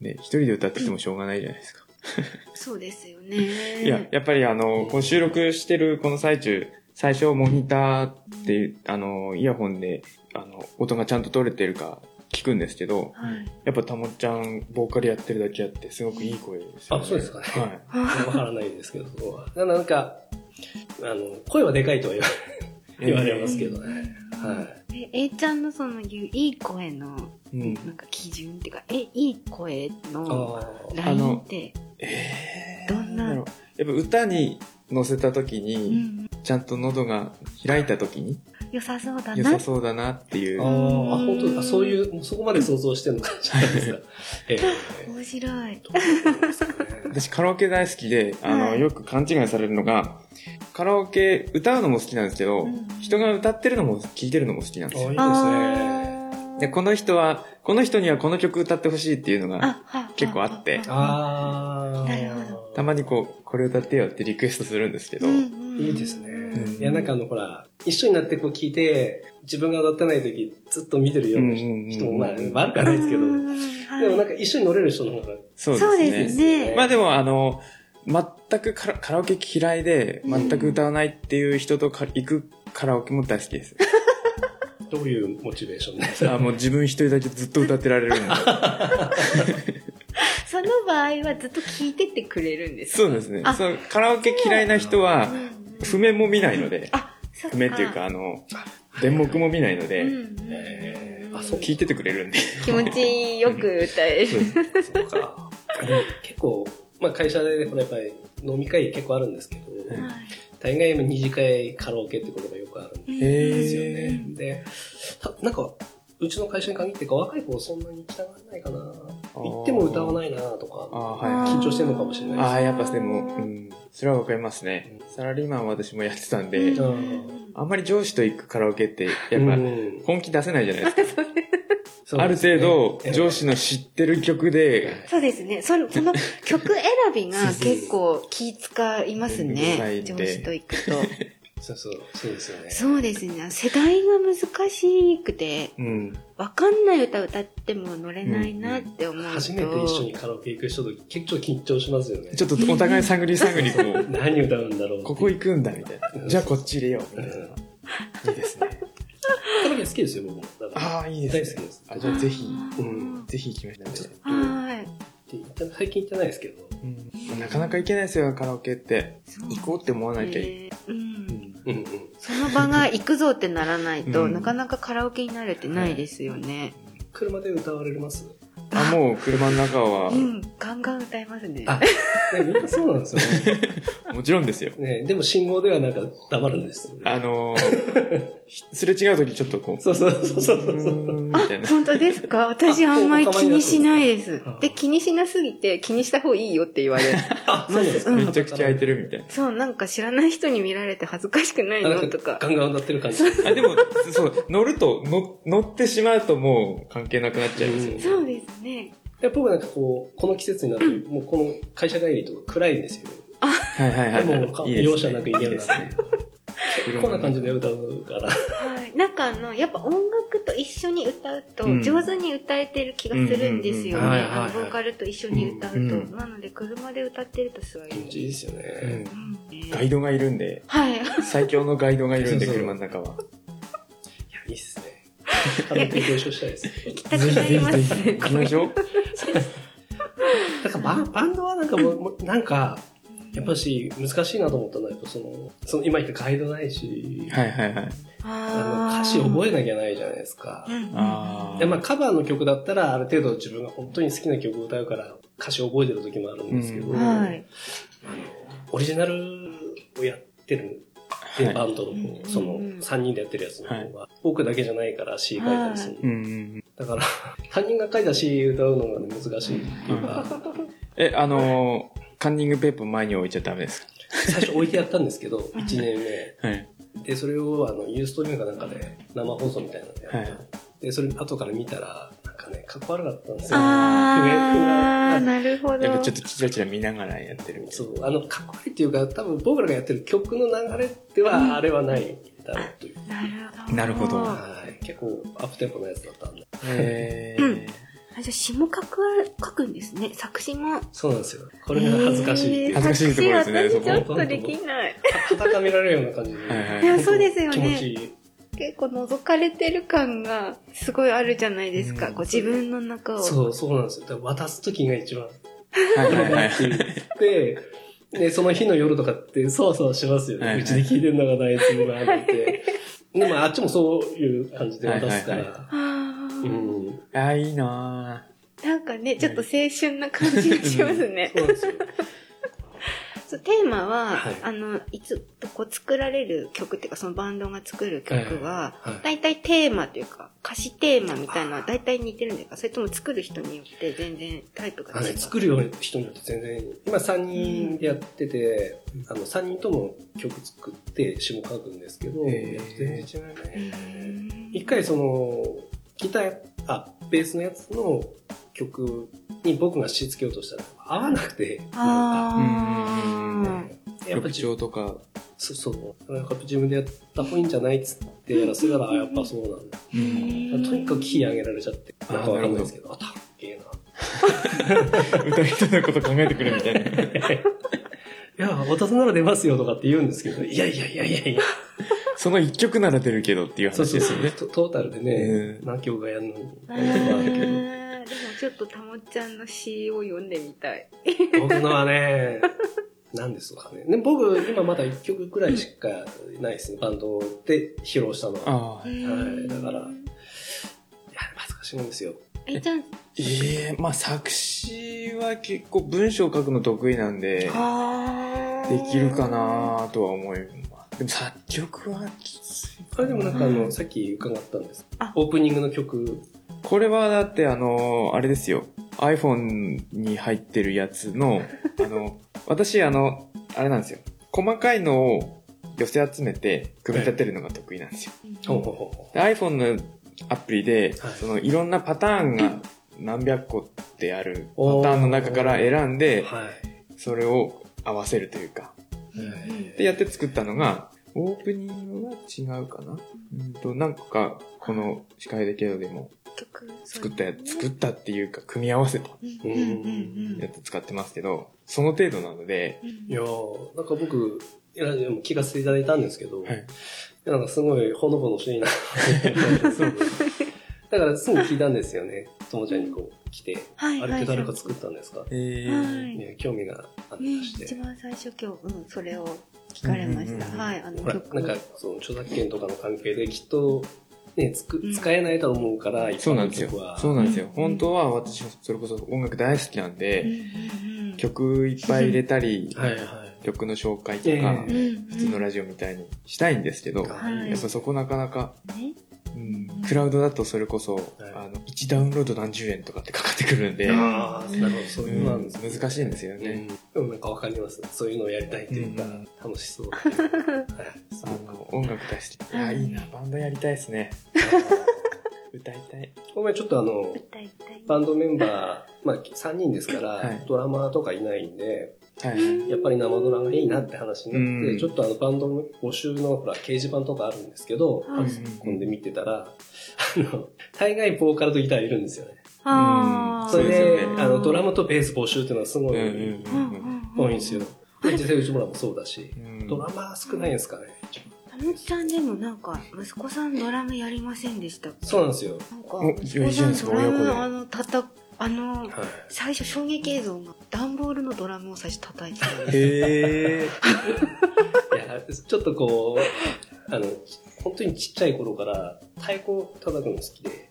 ね、一人で歌っててもしょうがないじゃないですか。<laughs> そうですよね。いや、やっぱりあの、この収録してるこの最中、最初モニターっていう、あの、イヤホンで、あの、音がちゃんと取れてるか聞くんですけど、はい。やっぱたもっちゃん、ボーカルやってるだけあって、すごくいい声ですよ、あそうですかねはい。わからないですけど、そこは。ななんか、あの、声はでかいとは言わ言われますけどね。はい。え、A ちゃんのその言ういい声の、うん。なんか基準っていうか、え、いい声のラインって、えーどんな？やっぱ歌に乗せた時うに、ん、ちゃんと喉が開いた時に良さそうだ良なさそうだなっていう。あーあ、本当だ。そういう、もうそこまで想像してるのかじゃないですか。ええ面白い。どうなんですかね <laughs> 私カラオケ大好きで、あの、はいよく勘違いされるのが、カラオケ歌うのも好きなんですけど、うん人が歌ってるのも聴いてるのも好きなんですよ。あいいですね。で、この人は、この人にはこの曲歌ってほしいっていうのが、結構あってああ。なるほたまにこう、これ歌ってよってリクエストするんですけど、いいですね。んいや、なんかあの、ほら、一緒になってこう聞いて、自分が歌ってない時、ずっと見てるような人も、まあ、悪くはないですけど、でもなんか一緒に乗れる人の方が、そうそうでですすね。ね。まあでもあの、全くカラカラオケ嫌いで、全く歌わないっていう人とか行くカラオケも大好きです。どういうモチベーションで。あもう自分一人だけずっと歌ってられるんで。<laughs> その場合はずっと聞いてってくれるんですか？そうですねあ。そうカラオケ嫌いな人は、譜面も見ないので。譜面っていうか、あの、電目も見ないので、うんうんえーあそう聞いててくれるんで。気持ちよく歌える。そうか。結構、まあ会社で、ほらやっぱり飲み会結構あるんですけど、大概二次会カラオケってことがよくあるんですよね。で、たなんか、うちの会社に限ってか若い子そんなに行きたがらないかな。行っても歌わないなとか、ああ、はい。緊張してるのかもしれないですああ、やっぱでも、うん。それはわかりますね。サラリーマンは私もやってたんで、うんあんまり上司と行くカラオケって、やっぱうん本気出せないじゃないですか。<laughs> そうあるですね程度、ええ上司の知ってる曲で、そうですね。その、その曲選びが <laughs> 結構気使いますね。上司と行くと。そうそう、そうですよね。そうですね。世代が難しくて、うん。わかんない歌歌っても乗れないなって思うと。初めて一緒にカラオケ行く人と結構緊張しますよね。ちょっとお互い探り探りこう、<laughs> 何歌うんだろう。ここ行くんだみたいな。じゃあこっち入れようみたいな。いいですね。カラオケ好きですよ、僕も。ああ、いいですね大好きです。あ、じゃあぜひ、うん。ぜひ行きましょう。はい。最近行ってないですけど。うんなかなか行けないですよ、カラオケって。行こうって思わなきゃいい。えーうん。うんうん。その場が行くぞってならないと、うんなかなかカラオケになるってないですよね。車で歌われますあ、もう車の中はう、ん、ガンガン歌いますね。あ、ね、みんなそうなんですよね。もちろんですよ。ね、でも信号ではなんか黙るんですよね。あのー、すれ違うときちょっとこう、そうそうそうそうそうあたいな。本当ですか？私あんまり気にしないですあ。で、気にしなすぎて気にした方がいいよって言われる。あ、そうですか。うんめちゃくちゃ空いてるみたいな。そう、なんか知らない人に見られて恥ずかしくないのとか。ガンガン歌ってる感じ。あ、でも、そう、乗ると、乗乗ってしまうともう関係なくなっちゃいますよね。そうですね。やっぱ僕なんかこう、この季節になって、もうこの会社帰りとか暗いんですよ。はいはいはい。でも、い容赦なく行けるなっていいですね。こんな感じで歌うから。はい。なんかあの、やっぱ音楽と一緒に歌うとうん上手に歌えてる気がするんですよね。あのボーカルと一緒に歌うと。うんうんなので車で歌ってるとすごい。気持ちいいですよね。ガイドがいるんで、はい。最強のガイドがいるんで、車の中は。いや、いいっすね。カラオケご一緒したいです。行きたくなりますね。行きましょう。なんかバンバンドはなんかもなんか、やっぱし難しいなと思ったのは、やっぱその、その今言ったガイドないし、はいはいはい。あの歌詞覚えなきゃないじゃないですか。あで、まあカバーの曲だったらある程度自分が本当に好きな曲を歌うから歌詞を覚えてる時もあるんですけど、うんはい。オリジナルをやってるで、はい。バンドの方、そのうん3人でやってるやつの方は、僕だけじゃないから詩書いたりする。だから、犯人が書いた詩歌うのが、ね、難しいっていうか、<laughs> え、あのー、カンニングペーパー前に置いちゃダメです最初置いてやったんですけど、1年目。かはい。で、それをあの、ユーストリームかなんかで生放送みたいなのでやった、はいで、それ後から見たら、なんかね、かっこ悪かったんですよ。あー、なるほど。やっぱちょっとチラチラ見ながらやってるみたいそう、あの、かっこ悪いっていうか、多分僕らがやってる曲の流れでは、あれはないだろうという。なるほど。なるほどはい。結構、アップテンポのやつだったんで。な。へうんー。あじゃあ詩も書くは、書くんですね。作詞も。そうなんですよ。これが恥ずかしい恥ずかしいところですねそこ私ちょっとできない。はたかめられるような感じで。はいはいいやそうですよね気持ちいい。結構覗かれてる感がすごいあるじゃないですか。うんこう自分の中を。そう、そうなんですよ。渡す時が一番。はいはいはい。って言って、で、その日の夜とかって、そうそうしますよね。はいはいうちで聞いてんのがないつ今って。<laughs> でもあっちもそういう感じで渡すから。はいはいあーうん。あー、いいななんかね、ちょっと青春な感じがしますね。そうなんですよ。そうテーマは、はい。あの、いつ、こう作られる曲っていうか、そのバンドが作る曲は、はい。大体テーマというか、歌詞テーマみたいなのは大体似てるんですかそれとも作る人によって全然タイプが違う。作るような人によって全然、今3人でやってて、あの、3人とも曲作って詩も書くんですけど、全然違ううね。ん。一回その、ギター、あ、ベースのやつの曲に僕が詩つけようとしたら合わなくて、あー曲やっぱ自調とか。そうそう。なんか自分でやった方がいいんじゃないっつってやらせたら、あ、やっぱそうなんだ。うへん。ーとにかくキー上げられちゃって、なんかわかんないですけど、あ、たっけえな。歌い人のこと考えてくるみたいな。<laughs> いや、渡すなら出ますよとかって言うんですけど、いやいやいやいやいや。その一曲なら出るけどっていうそうそうそう話ですよね。トトータルでね、うん何曲がやるのに。るけどちょっとたもちゃんの詩を読んでみたい。僕のはね、何ですかね。で僕、今まだ1曲くらいしかないですね。バンドで披露したのは。ああ。はいだからいや、恥ずかしいもんですよ。え、じゃあ、ええまあ作詞は結構文章を書くの得意なんで、できるかなとは思います。でも作曲はきついかあれでもなんかあの、うんさっき伺ったんですあ。オープニングの曲、これはだってあの、あれですよ。iPhone に入ってるやつの、<laughs> あの、私あの、あれなんですよ。細かいのを寄せ集めて組み立てるのが得意なんですよ。ほうほうほうほで iPhone のアプリで、はいそのいろんなパターンが何百個ってあるパターンの中から選んう。で、はい。それを合わせるというか、でやって作ったのが、オープニングは違うかな？うんと、なんか、この司会でけどでも曲作ったやつ、作ったっていうか、組み合わせたやつ使ってますけど、その程度なので、うんいやー、なんか僕、ラジオも聞かせていただいたんですけど、はい。なんかすごいほのぼのしいな。<laughs> だからすぐ聞いたんですよね。ともちゃんにこう来て、はいあれって誰か作ったんですか、えー興味があうんりまして。一番最初今日、うん、それを聞かれました。うんうんうんはい、あの曲。なんか、その著作権とかの関係できっと、ね、つくうん使えないと思うから、そうなんですよ曲は。。そうなんですよ。うん本当は私、それこそ音楽大好きなんうんで、曲いっぱい入れたり、はいはい。曲の紹介とえか、普通のラジオみたいにしたいんですけど、はいやっぱそこなかなか、ねうん、クラウドだとそれこそ、あの、1ダウンロード何十円とかってかかってくるんで、ああ、なるほど、そういうのなんですね。難しいんですよね。うん。でもなんかわかります。そういうのをやりたいっていうか、うん楽しそう。<laughs> あの、音楽大好き。いや、いいな、バンドやりたいですね。<laughs> 歌いたい。ごめん、ちょっとあの。バンドメンバー、まあ3人ですから、はいドラマーとかいないんで、はい。やっぱり生ドラがいいなって話になって、うん。ちょっとあのバンドの募集のほら掲示板とかあるんですけど、はい。込んで見てたら、あの、大概ボーカルとギターいるんですよね。それで、あの、ドラムとベース募集っていうのはすごい多いんですよ。で実際内村もそうだし、うん。ドラマー少ないんですかね。たのちさんでもなんか、息子さんドラムやりませんでしたそうなんですよ。なんかお、息子さんドラいいじゃないですか親子で。ム、あの、たた、あの、はい。最初衝撃映像が、段ボールのドラムを最初叩いてたんです。へえ。いや、ちょっとこう、あの、本当にちっちゃい頃から太鼓叩くの好きで、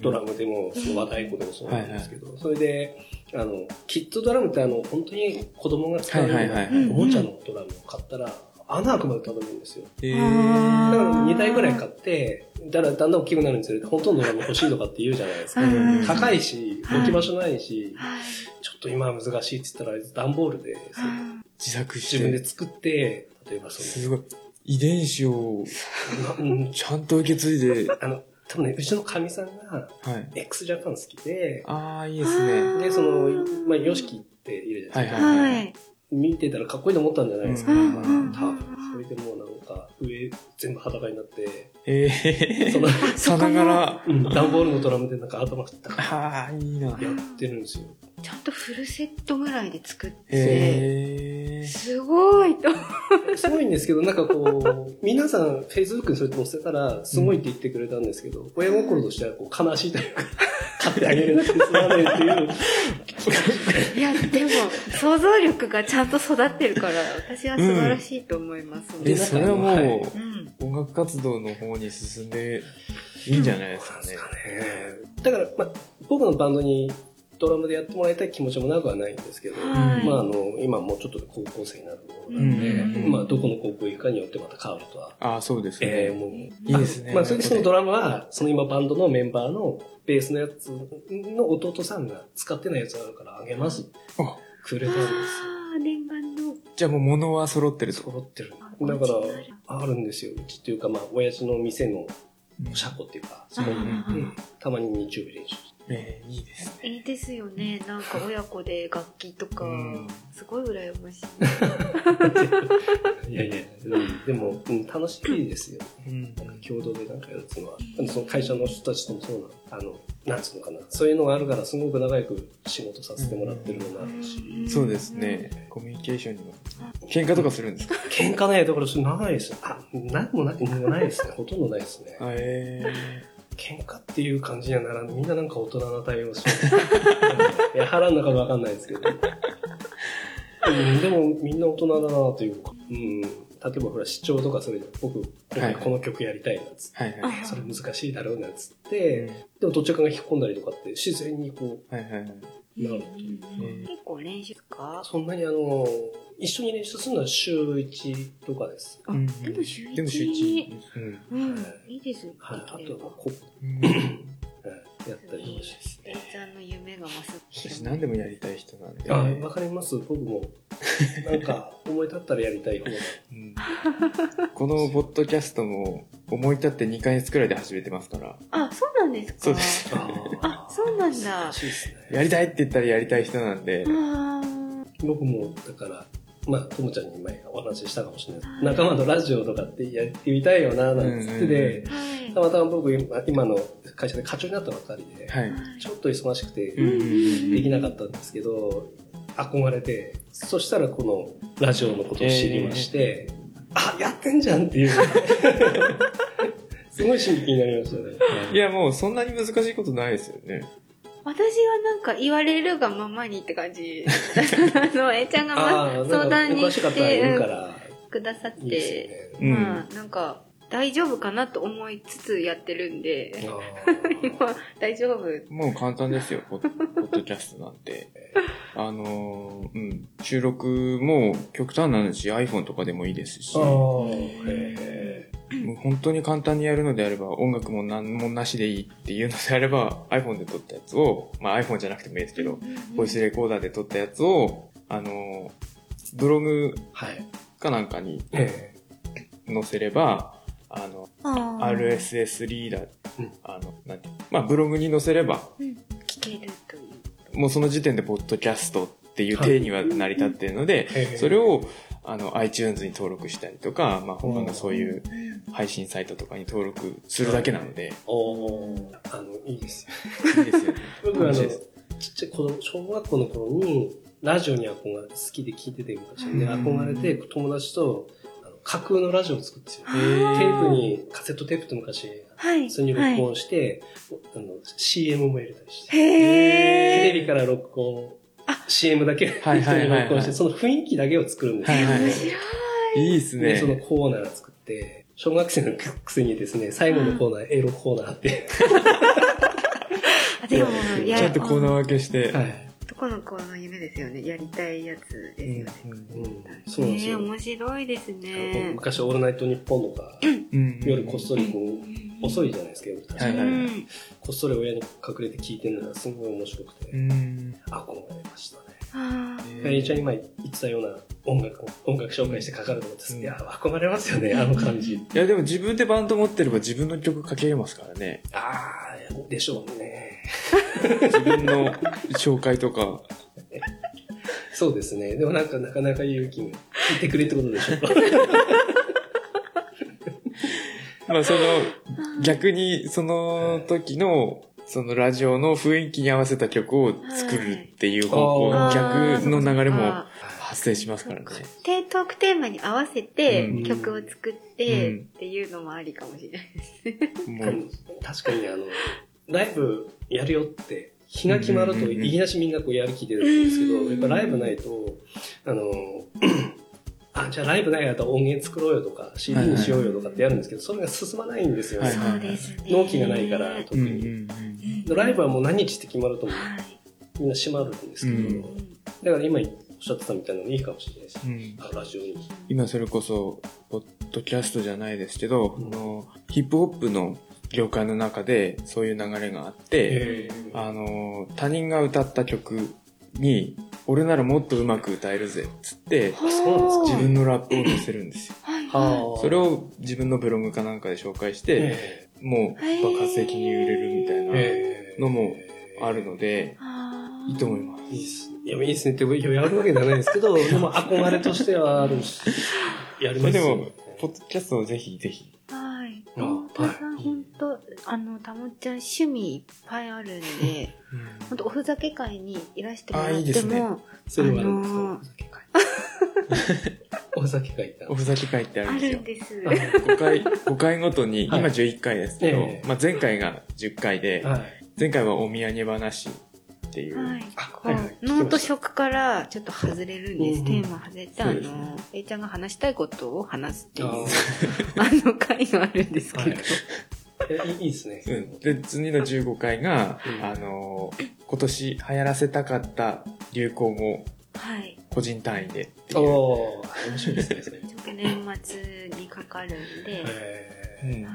ドラムでも、その和太鼓でもそうなんですけど、それで、あの、キッズドラムってあの、本当に子供が使うようなはいはいはいはいおもちゃのドラムを買ったら、穴開くまで叩くんですよ。へえ。だから2台ぐらい買って、だからだんだん大きくなるにつれて、本当のドラム欲しいとかって言うじゃないですか。うん高いし、はい置き場所ないし、はい。ちょっと今は難しいって言ったら、段ボールで、自作して。自分で作って、例えばその、すごい。遺伝子をちゃんと受け継いで、あの、多分ね、うちのかみさんが、はい。x ジャパン好きで、ああ、いいですね。で、その、まあ、ヨシキっているじゃないですか。はいはい。見てたらかっこいいと思ったんじゃないですか。うん多うん分。それでもうなんか、上全部裸になって、ええその、さながら、うん、段ボールのドラムでなんか頭振ったやああ、いいな。ってるんですよ。ちゃんとフルセットぐらいで作って。すごいと。すごいんですけど、なんかこう、<laughs> 皆さん、Facebook にそれ載せたら、すごいって言ってくれたんですけど、親心としてはこう悲しいというか、買ってあげるだけですまないっていう。いや、でも、想像力がちゃんと育ってるから、私は素晴らしいと思います。え、それはもう、はいうん。音楽活動の方に進んでいいんじゃないですかね。だから、まあ、僕のバンドにドラムでやってもらいたい気持ちもなくはないんですけど、はいまあ、あの、今もうちょっとで高校生になるものなので、うんまあ、どこの高校行くかによってまた変わるとは。ああ、そうですね。えーもう、いいですねまあ、それでそのドラムは、その今バンドのメンバーのベースのやつの弟さんが使ってないやつがあるからあげます。あくれたんですよ。あー、念願の。じゃあもう物は揃ってると。揃ってる。あだからある、んですよ。うちっていうか、まあ、親父の店の車庫っていうか、そこにいて、たまに日曜日練習して。えーいいですね。いいですよね。なんか親子で楽器とかうん、すごい羨ましい。いやいや、うんでも、うん、楽しいですよ。うんなんか共同でなんかやるっていうのは、その会社の人たちともそうな、あの、なんつうのかな。そういうのがあるから、すごく長く仕事させてもらってるのもあるし。そうですね。コミュニケーションにも。喧嘩とかするんですか？喧嘩ね、だからそれないですよ。あ、なんもない、ないですね。ほとんどないですね。え喧嘩っていう感じにはならん。みんななんか大人な対応してる。<laughs> いや、腹の中わかんないですけど。うん、でも、みんな大人だなというか。うん。例えば、ほら、視聴とかそれで、僕、今回この曲やりたいな、つって。ー、はいはい。それ難しいだろうな、つって。でも、どっちかが引っ込んだりとかって、自然にこはいはいはい。う、なるというか。え結構練習か？そんなにあの、一緒に練習するのは週1とかです。あ、うんでも週一？でも週一。うん。うん、いいですね。はい。あとは、こう、うんはいやったりとかして。えいちゃんの夢がます私何でもやりたい人なんで。あ、わかります。僕も、なんか、思い立ったらやりたい方だ。<laughs> うんこのポッドキャストも思い立って2ヶ月くらいで始めてますから。あ、そうなんですかそうです。あ、そうなんだ。やりたいって言ったらやりたい人なんで。あ僕も、だから、まあ、ともちゃんに前お話ししたかもしれないです。仲間のラジオとかってやってみたいよな、なんつってて、ーはいた。またま僕今、今の会社で課長になったばっかりで、はい。ちょっと忙しくて、できなかったんですけど、憧れて、そしたらこのラジオのことを知りまして、あ、やってんじゃんっていう。<laughs> すごい刺激になりましたね。いや、もうそんなに難しいことないですよね。私はなんか言われるがままにって感じ。<laughs> あの、えいちゃんがま相談に来ったらいるて、くださって、よね。うんまあ、なんか、大丈夫かなと思いつつやってるんで、あ <laughs> 今、大丈夫？もう簡単ですよ、ポッポッドキャストなんて。あのーうん、収録も極端な話 iPhone とかでもいいですし、あもう本当に簡単にやるのであれば、音楽も何もなしでいいっていうのであれば、iPhone で撮ったやつを、まあ iPhone じゃなくてもいいですけど、ボイスレコーダーで撮ったやつを、あのーブログーはい。かなんかにえ。載せれば、あの、RSS リーダー、うん。あの、なんて、まあブログに載せれば、うん聞けるという。もうその時点でポッドキャストっていう体には成り立っているので、ええそれをあの iTunes に登録したりとか、まあ、他のそういううん配信サイトとかに登録するだけなので、おー。あの、いいですよ。いいですよね。<laughs> 僕あの、ちっちゃい子供、小学校の頃に、ラジオに憧れて好きで聞いてて昔で、うん。憧れて友達と、架空のラジオを作ってたんですよ。へーテープに、カセットテープって昔、はい。それに録音して、あの、CM も入れたりして。テレビから録音、CM だけはいはいはいはい録音して、その雰囲気だけを作るんですよ。はいはい面白い。いいですで、そのね。コーナー作って、小学生のくせにですね、最後のコーナー、エロコーナーって、<laughs> あでも、ちゃんとコーナー分けして。はい。男の子の夢ですよね。やりたいやつですよね。うんうん、そうなんですねよ。面白いですね。昔、オールナイトニッポンとか、うん夜こっそりこう、遅いじゃないですか、夜確かにはいはいうんこっそり親に隠れて聞いてるのがすごい面白くて、うん。憧れましたね。あーえー、ちゃん今言ってたような音楽を、音楽紹介してかかるのもです、いや、憧れますよね、あの感じ。いや、でも自分でバンド持ってれば自分の曲かけれますからね。あー、でしょうね。自分の紹介とか。そうですね。でもなんかなかなか勇気が聞いてくれってことでしょうか。<laughs> まあその、逆にその時の、そのラジオの雰囲気に合わせた曲を作るっていう方向、はい逆の流れもあ発生しますからね。手トークテーマに合わせてうん曲を作ってうんっていうのもありかもしれないですね。もう、確かにあの、ライブやるよって、日が決まると、いきなしみんなこうやる気出るんですけど、うんやっぱライブないと、あの、<clears throat> あ、じゃあライブないやったら音源作ろうよとか、CD にしようよとかってやるんですけど、それが進まないんですよ。納期がないから、特に。うん。ライブはもう何日って決まると。みんな閉まるんですけど、うんだから今おっしゃってたみたいなのもいいかもしれないです。うんあラジオに。今それこそ、ポッドキャストじゃないですけど、うんあのヒップホップの業界の中でそういう流れがあって、あの、他人が歌った曲に、俺ならもっと上手く歌えるぜ、つって、自分のラップを載せるんですよ。それを自分のブログかなんかで紹介して、えもう爆発的に売れるみたいえなええのもあるので、いいと思います。いいっす。いや、いいっすねって、いややるわけじゃないですけど、でも憧れとしてはあるし、やりますよそれでも、ポッドキャストをぜひぜひ。はい。あ太田さん、本当あの、たもっちゃん趣味いっぱいあるんで、本当おふざけ会にいらしてもらってあいいですねも、それはあるんですあのーお酒会。お酒会ってあるおふざけ会ってあるあんですよるん。です。5回、5回ごとに、はい今11回ですけど、ええまあ前回が10回で、はい。前回はお土産話っていう、はい。ノート食からちょっと外れるんです。うんテーマ外れて、あの、A ちゃんが話したいことを話すっていう、ああの回があるんですけど。はいえいいいいですね。うんで、次の15回が、うんあのー今年流行らせたかった流行語をはい。個人単位でっていう。おー、面白いですね、それ。<laughs> 年末にかかるんで、えー、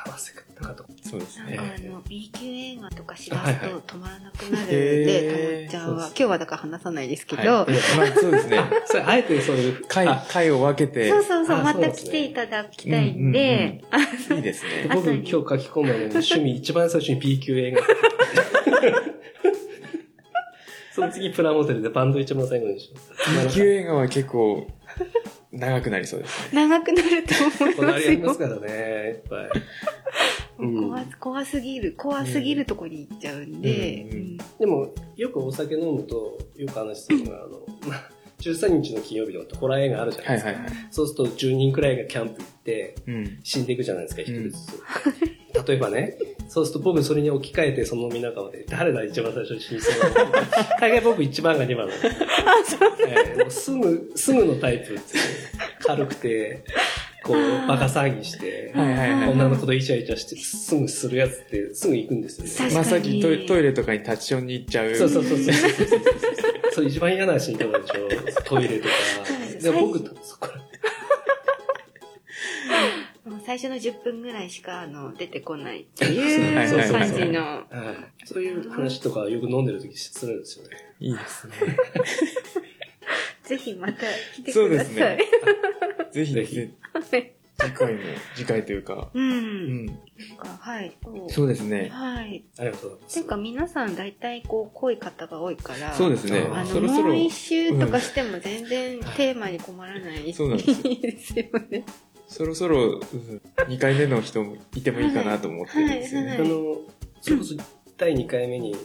合わせ方とか。そうですなんかね。あの、B 級映画とか知らすと止まらなくなるで、ーたまっちゃんは、今日はだから話さないですけど、はいまあそうですね。<laughs> それ、あえてそういう、回あ、回を分けて、そうそうそう、あまた来ていただきたいんで、あ <laughs> いいですね。僕今日書き込んだのに趣味一番最初に B 級映画。<laughs> その次プラモデルでバンド一番最後にしよう。B 級映画は結構長くなりそうですね。長くなると思いますよります。からね、いっぱい。<laughs> うん怖怖すぎる、怖すぎるとこに行っちゃうんで、うんうんでも、よくお酒飲むと、よく話するのが、あの、まあ、13日の金曜日とかってホラー映画あるじゃないですか。はいはいはい。そうすると10人くらいがキャンプ行って、うん。死んでいくじゃないですか、一人ずつ。例えばね、そうすると僕それに置き換えてその飲み仲間で、誰だ一番最初に死にそう <laughs> 大概僕一番が2番なんですよ。えーすぐ、すぐのタイプって、軽くて、こう、バカ騒ぎして、はいはいはい。女の子とイチャイチャして、すぐするやつって、すぐ行くんですよね。まさきトイトイレとかに立ちションに行っちゃう。そうそうそうそう。それ一番嫌な死に方でしょ。トイレとか。で僕、そこ最初の10分ぐらいしかあの出てこないってはいいう感じの。はいそういう話とかよく飲んでる時するんですよね。いいですね。ぜひまた来てそうください。ですね。<laughs> ぜひ、ぜひぜ次回も、次回というか。う。うんん。はい。そうですね。はい。ありがとうございます。ていうか皆さん大体こう濃い方が多いから。そうですねあ。そろそろのもう、一周とかしても全然テーマに困らない。そうなんですよ <laughs> いいですよね。そろそろ、2回目の人もいてもいいかなと思ってるんですよね。はいはいあの、それこそ第2回目に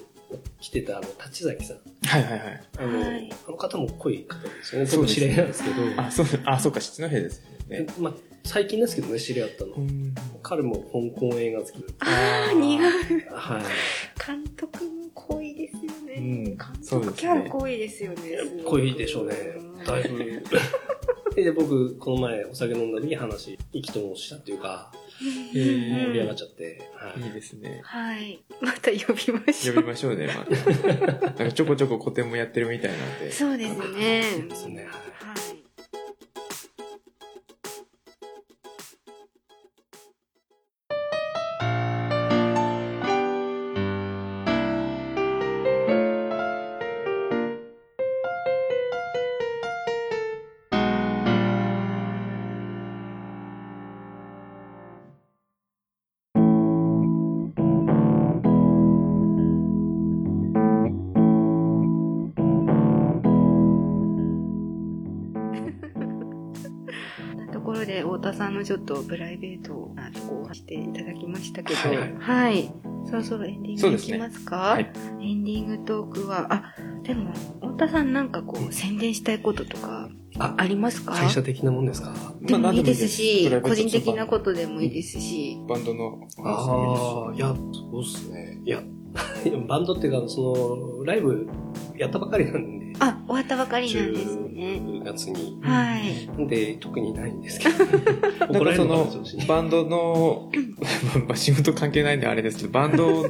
来てたあの、立崎さん。はいはいはい。あの、はいあの方も濃い方ですよね。そう知り合いなんですけど。あ、そう、あ、そうか、七戸ですよね。まあ、最近ですけどね、知り合ったの。うん。彼も香港映画好きで。ああ、似合う。はい。監督も濃いですよね。うん監督キャラ濃いですよね。濃いでしょうね。だいぶ。<laughs> で、僕、この前お酒飲んだ時に話、意気投合したっていうか、えー盛り上がっちゃって。はいいいですね。はい。また呼びましょう。呼びましょうね、また。<laughs> なんかちょこちょこ古典もやってるみたいなんで。そうですね。そうですね。はい田さんのちょっとプライベートなとこをしていただきましたけど、はいはい。そろそろエンディングいきますか？はい。エンディングトークは、あ、でも、太田さんなんかこう、宣伝したいこととか、あありますか？会社的なもんですか？でもいいですし、まあ個人的なと。ことでもいいですし。バンドのああ、いや、そうっすね。いや、<laughs> バンドっていうか、その、ライブやったばかりなんで、あ、終わったばかりなんですね。10月に。はい。なんで、特にないんですけど。<laughs> なん怒られのバンドの、<laughs> まあ仕事関係ないんであれですけど、バンド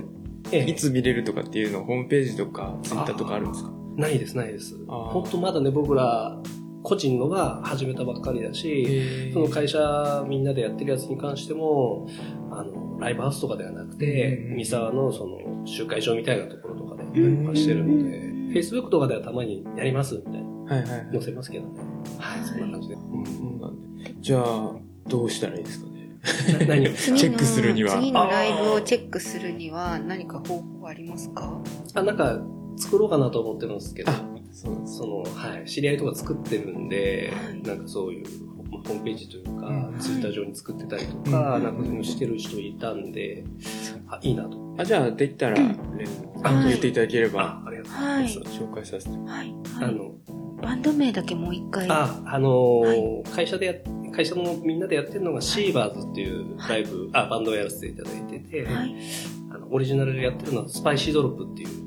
いつ見れるとかっていうのホームページとかツイッターとかあるんですか？ないです、ないです。本当まだね、僕ら、個人のが始めたばっかりだし、その会社みんなでやってるやつに関しても、あの、ライブハウスとかではなくて、うん三沢のその集会場みたいなところとかでやったりとかしてるので、Facebook とかではたまにやりますみたいな、はいはいはい。載せますけどね。はい、そんな感じで。うんなんで。じゃあ、どうしたらいいですかね。な何を？次 <laughs> のチェックするには。次のライブをチェックするには何か方法ありますか？あ、なんか、作ろうかなと思ってるんですけど、あ、その、はい、知り合いとか作ってるんで、はい。なんかそういう、まあホームページというか、うんツイッター上に作ってたりとか、うんなんかしてる人いたんで、あ、いいなと。あ、じゃあ、できたら、連はい。絡言っていただければ、あ、ありがとうござはいいます。紹介させて。はい。はい。あの、バンド名だけもう一回。あ、あのー会社でや、会社のみんなでやってるのがシーバーズっていうライブ、あ、バンドをやらせていただいてて、はい。あの、オリジナルでやってるのはスパイシードロップっていう、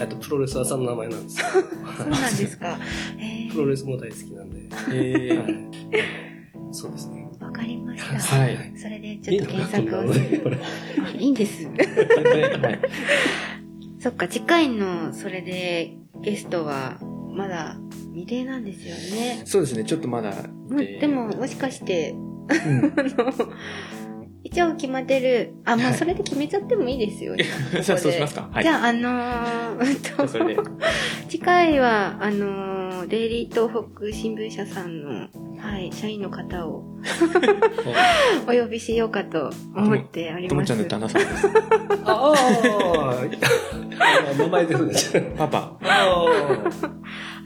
あとプロレスラーさんの名前なんですけそうなんですか。<laughs> えど、プロレスも大好きなんで、えはいそうですね。ー、わかりました。はい。それでちょっと検索を。いいいいんです。はい。そっか、次回のそれでゲストはまだ未定なんですよね。そうですね、ちょっとまだ。うんでも、もしかして、うん、あの、一応決まってる。あ、まあ、はいそれで決めちゃってもいいですよ。じゃあそうしますか。はい。じゃあ、あのー、<laughs> 次回は、あのー、デイリー東北新聞社さんの、はい、社員の方を <laughs> お呼びしようかと思っております。ともちゃんの旦那さんです。ああ、名前ですね。パパ。あ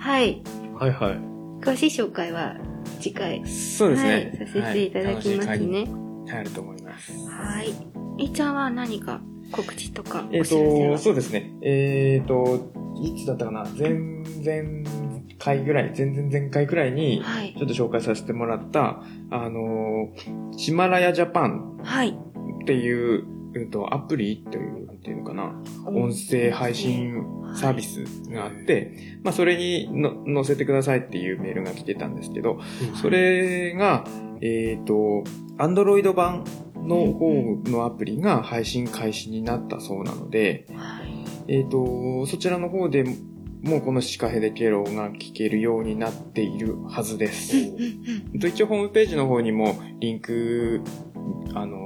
はい。あ。はいはい。詳しい紹介は次回、そうですね。はい、させていただきますはい楽しい会ね。に入ると思います。はい。えいちゃんは何か告知とかおえっ、知らせは？と、そうですね。えっ、と、いつだったかな前々回ぐらい、前々前回ぐらいに、はいちょ。っと紹介させてもらった、あの、ヒマラヤジャパンはい。っていう、うんと、アプリという、なんていうのかな、音声配信サービスがあって、まあ、それにの載せてくださいっていうメールが来てたんですけど、それが、えっ、と、アンドロイド版の方のアプリが配信開始になったそうなので、はい。えっ、と、そちらの方でもうこのシカヘデケロが聞けるようになっているはずです。一応ホームページの方にもリンク、あの、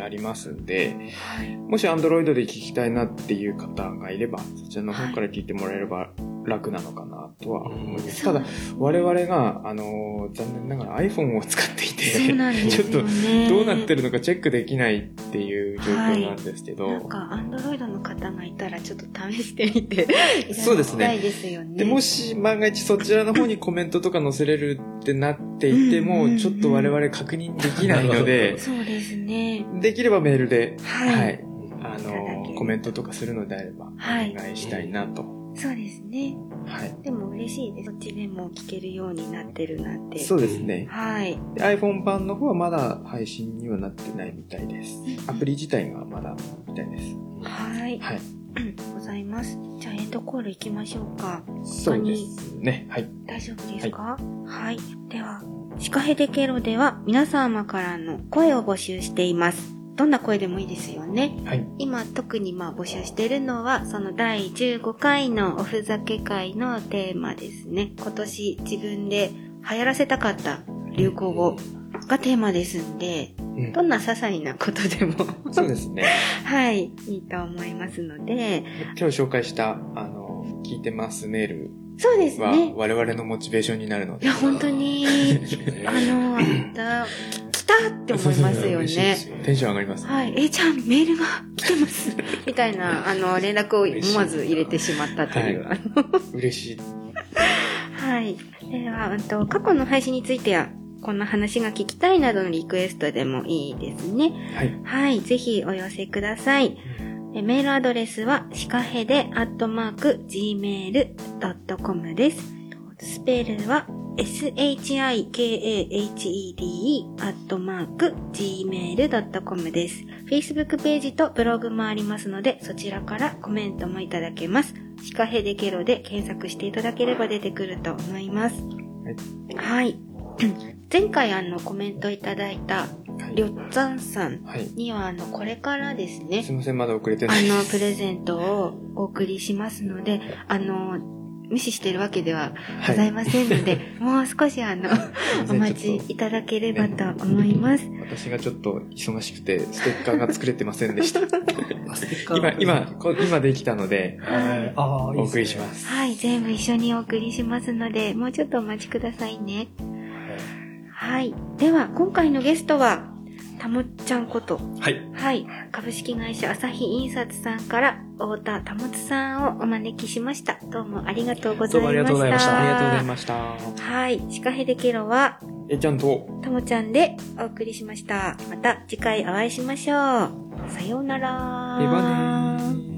ありますんで、はい。もし Android で聞きたいなっていう方がいれば、そちらの方から聞いてもらえれば楽なのかなとは思います。ただ、我々が、あの、残念ながら iPhone を使っていて、そうなんですよちょっとね。どうなってるのかチェックできないっていう状況なんですけど、なんか、アンドロイドの方がいたら、ちょっと試してみて、<laughs> そうですねですよね。で、もし万が一そちらの方にコメントとか載せれるってなっていても、ちょっと我々確認できないので、そうですね。できればメールで、はいはい、あの、ばコメントとかするのであれば、おはい願いしたいなと。そうですね。はい。でも嬉しいです。こっちでも聞けるようになってるなんて。そうですね。はい。で iPhone 版の方はまだ配信にはなってないみたいです。アプリ自体がまだみたいです。はい。はい。<clears throat> ございます。じゃあエンドコール行きましょうか。そうですね。はい。大丈夫ですか？はい。では、シカヘデケロでは皆様からの声を募集しています。どんな声でもいいですよね。はい。今特にまあ募集しているのは、その第15回のおふざけ会のテーマですね。今年自分で流行らせたかった流行語がテーマですんで、うんどんな些細なことでもそうですね。<laughs> はい、いいと思いますので、今日紹介した、あの、聞いてますメールそうですはね。我々のモチベーションになるので。いや、本当に、<laughs> あの、だ来たって思いますよね。テンション上がります。はい。え、じゃあメールが来てます。みたいな、あの、連絡を思わず入れてしまったという。はい嬉しい。はい。では、うんと、過去の配信については、こんな話が聞きたいなどのリクエストでもいいですね。はい。はい。ぜひお寄せください。えメールアドレスは、シカヘデアットマーク gmail.com です。スペルは、shikahede アットマーク gmail.com です。Facebook ページとブログもありますので、そちらからコメントもいただけます。シカヘデケロで検索していただければ出てくると思います。はい。前回あのコメントいただいたはいりょっつぁんさんはい。にはあのこれからですねすい、ません、まだ遅れてない。あの、プレゼントをお送りしますので、あの、無視してるわけではございませんので、<laughs> もう少しあの、お待ちいただければと思います。私がちょっと忙しくて、ステッカーが作れてませんでした。今、今、こ今できたので、お送りします。はい、全部一緒にお送りしますので、もうちょっとお待ちくださいね。はい。では、今回のゲストは、たもっちゃんこと、はい。はい。株式会社朝日印刷さんから、太田たもつさんをお招きしました。どうもありがとうございました。どうもありがとうございましたありがとうございました。はい。シカヘデケロは、えちゃんと、ともちゃんでお送りしました。また次回お会いしましょう。さようなら。バイバイねー。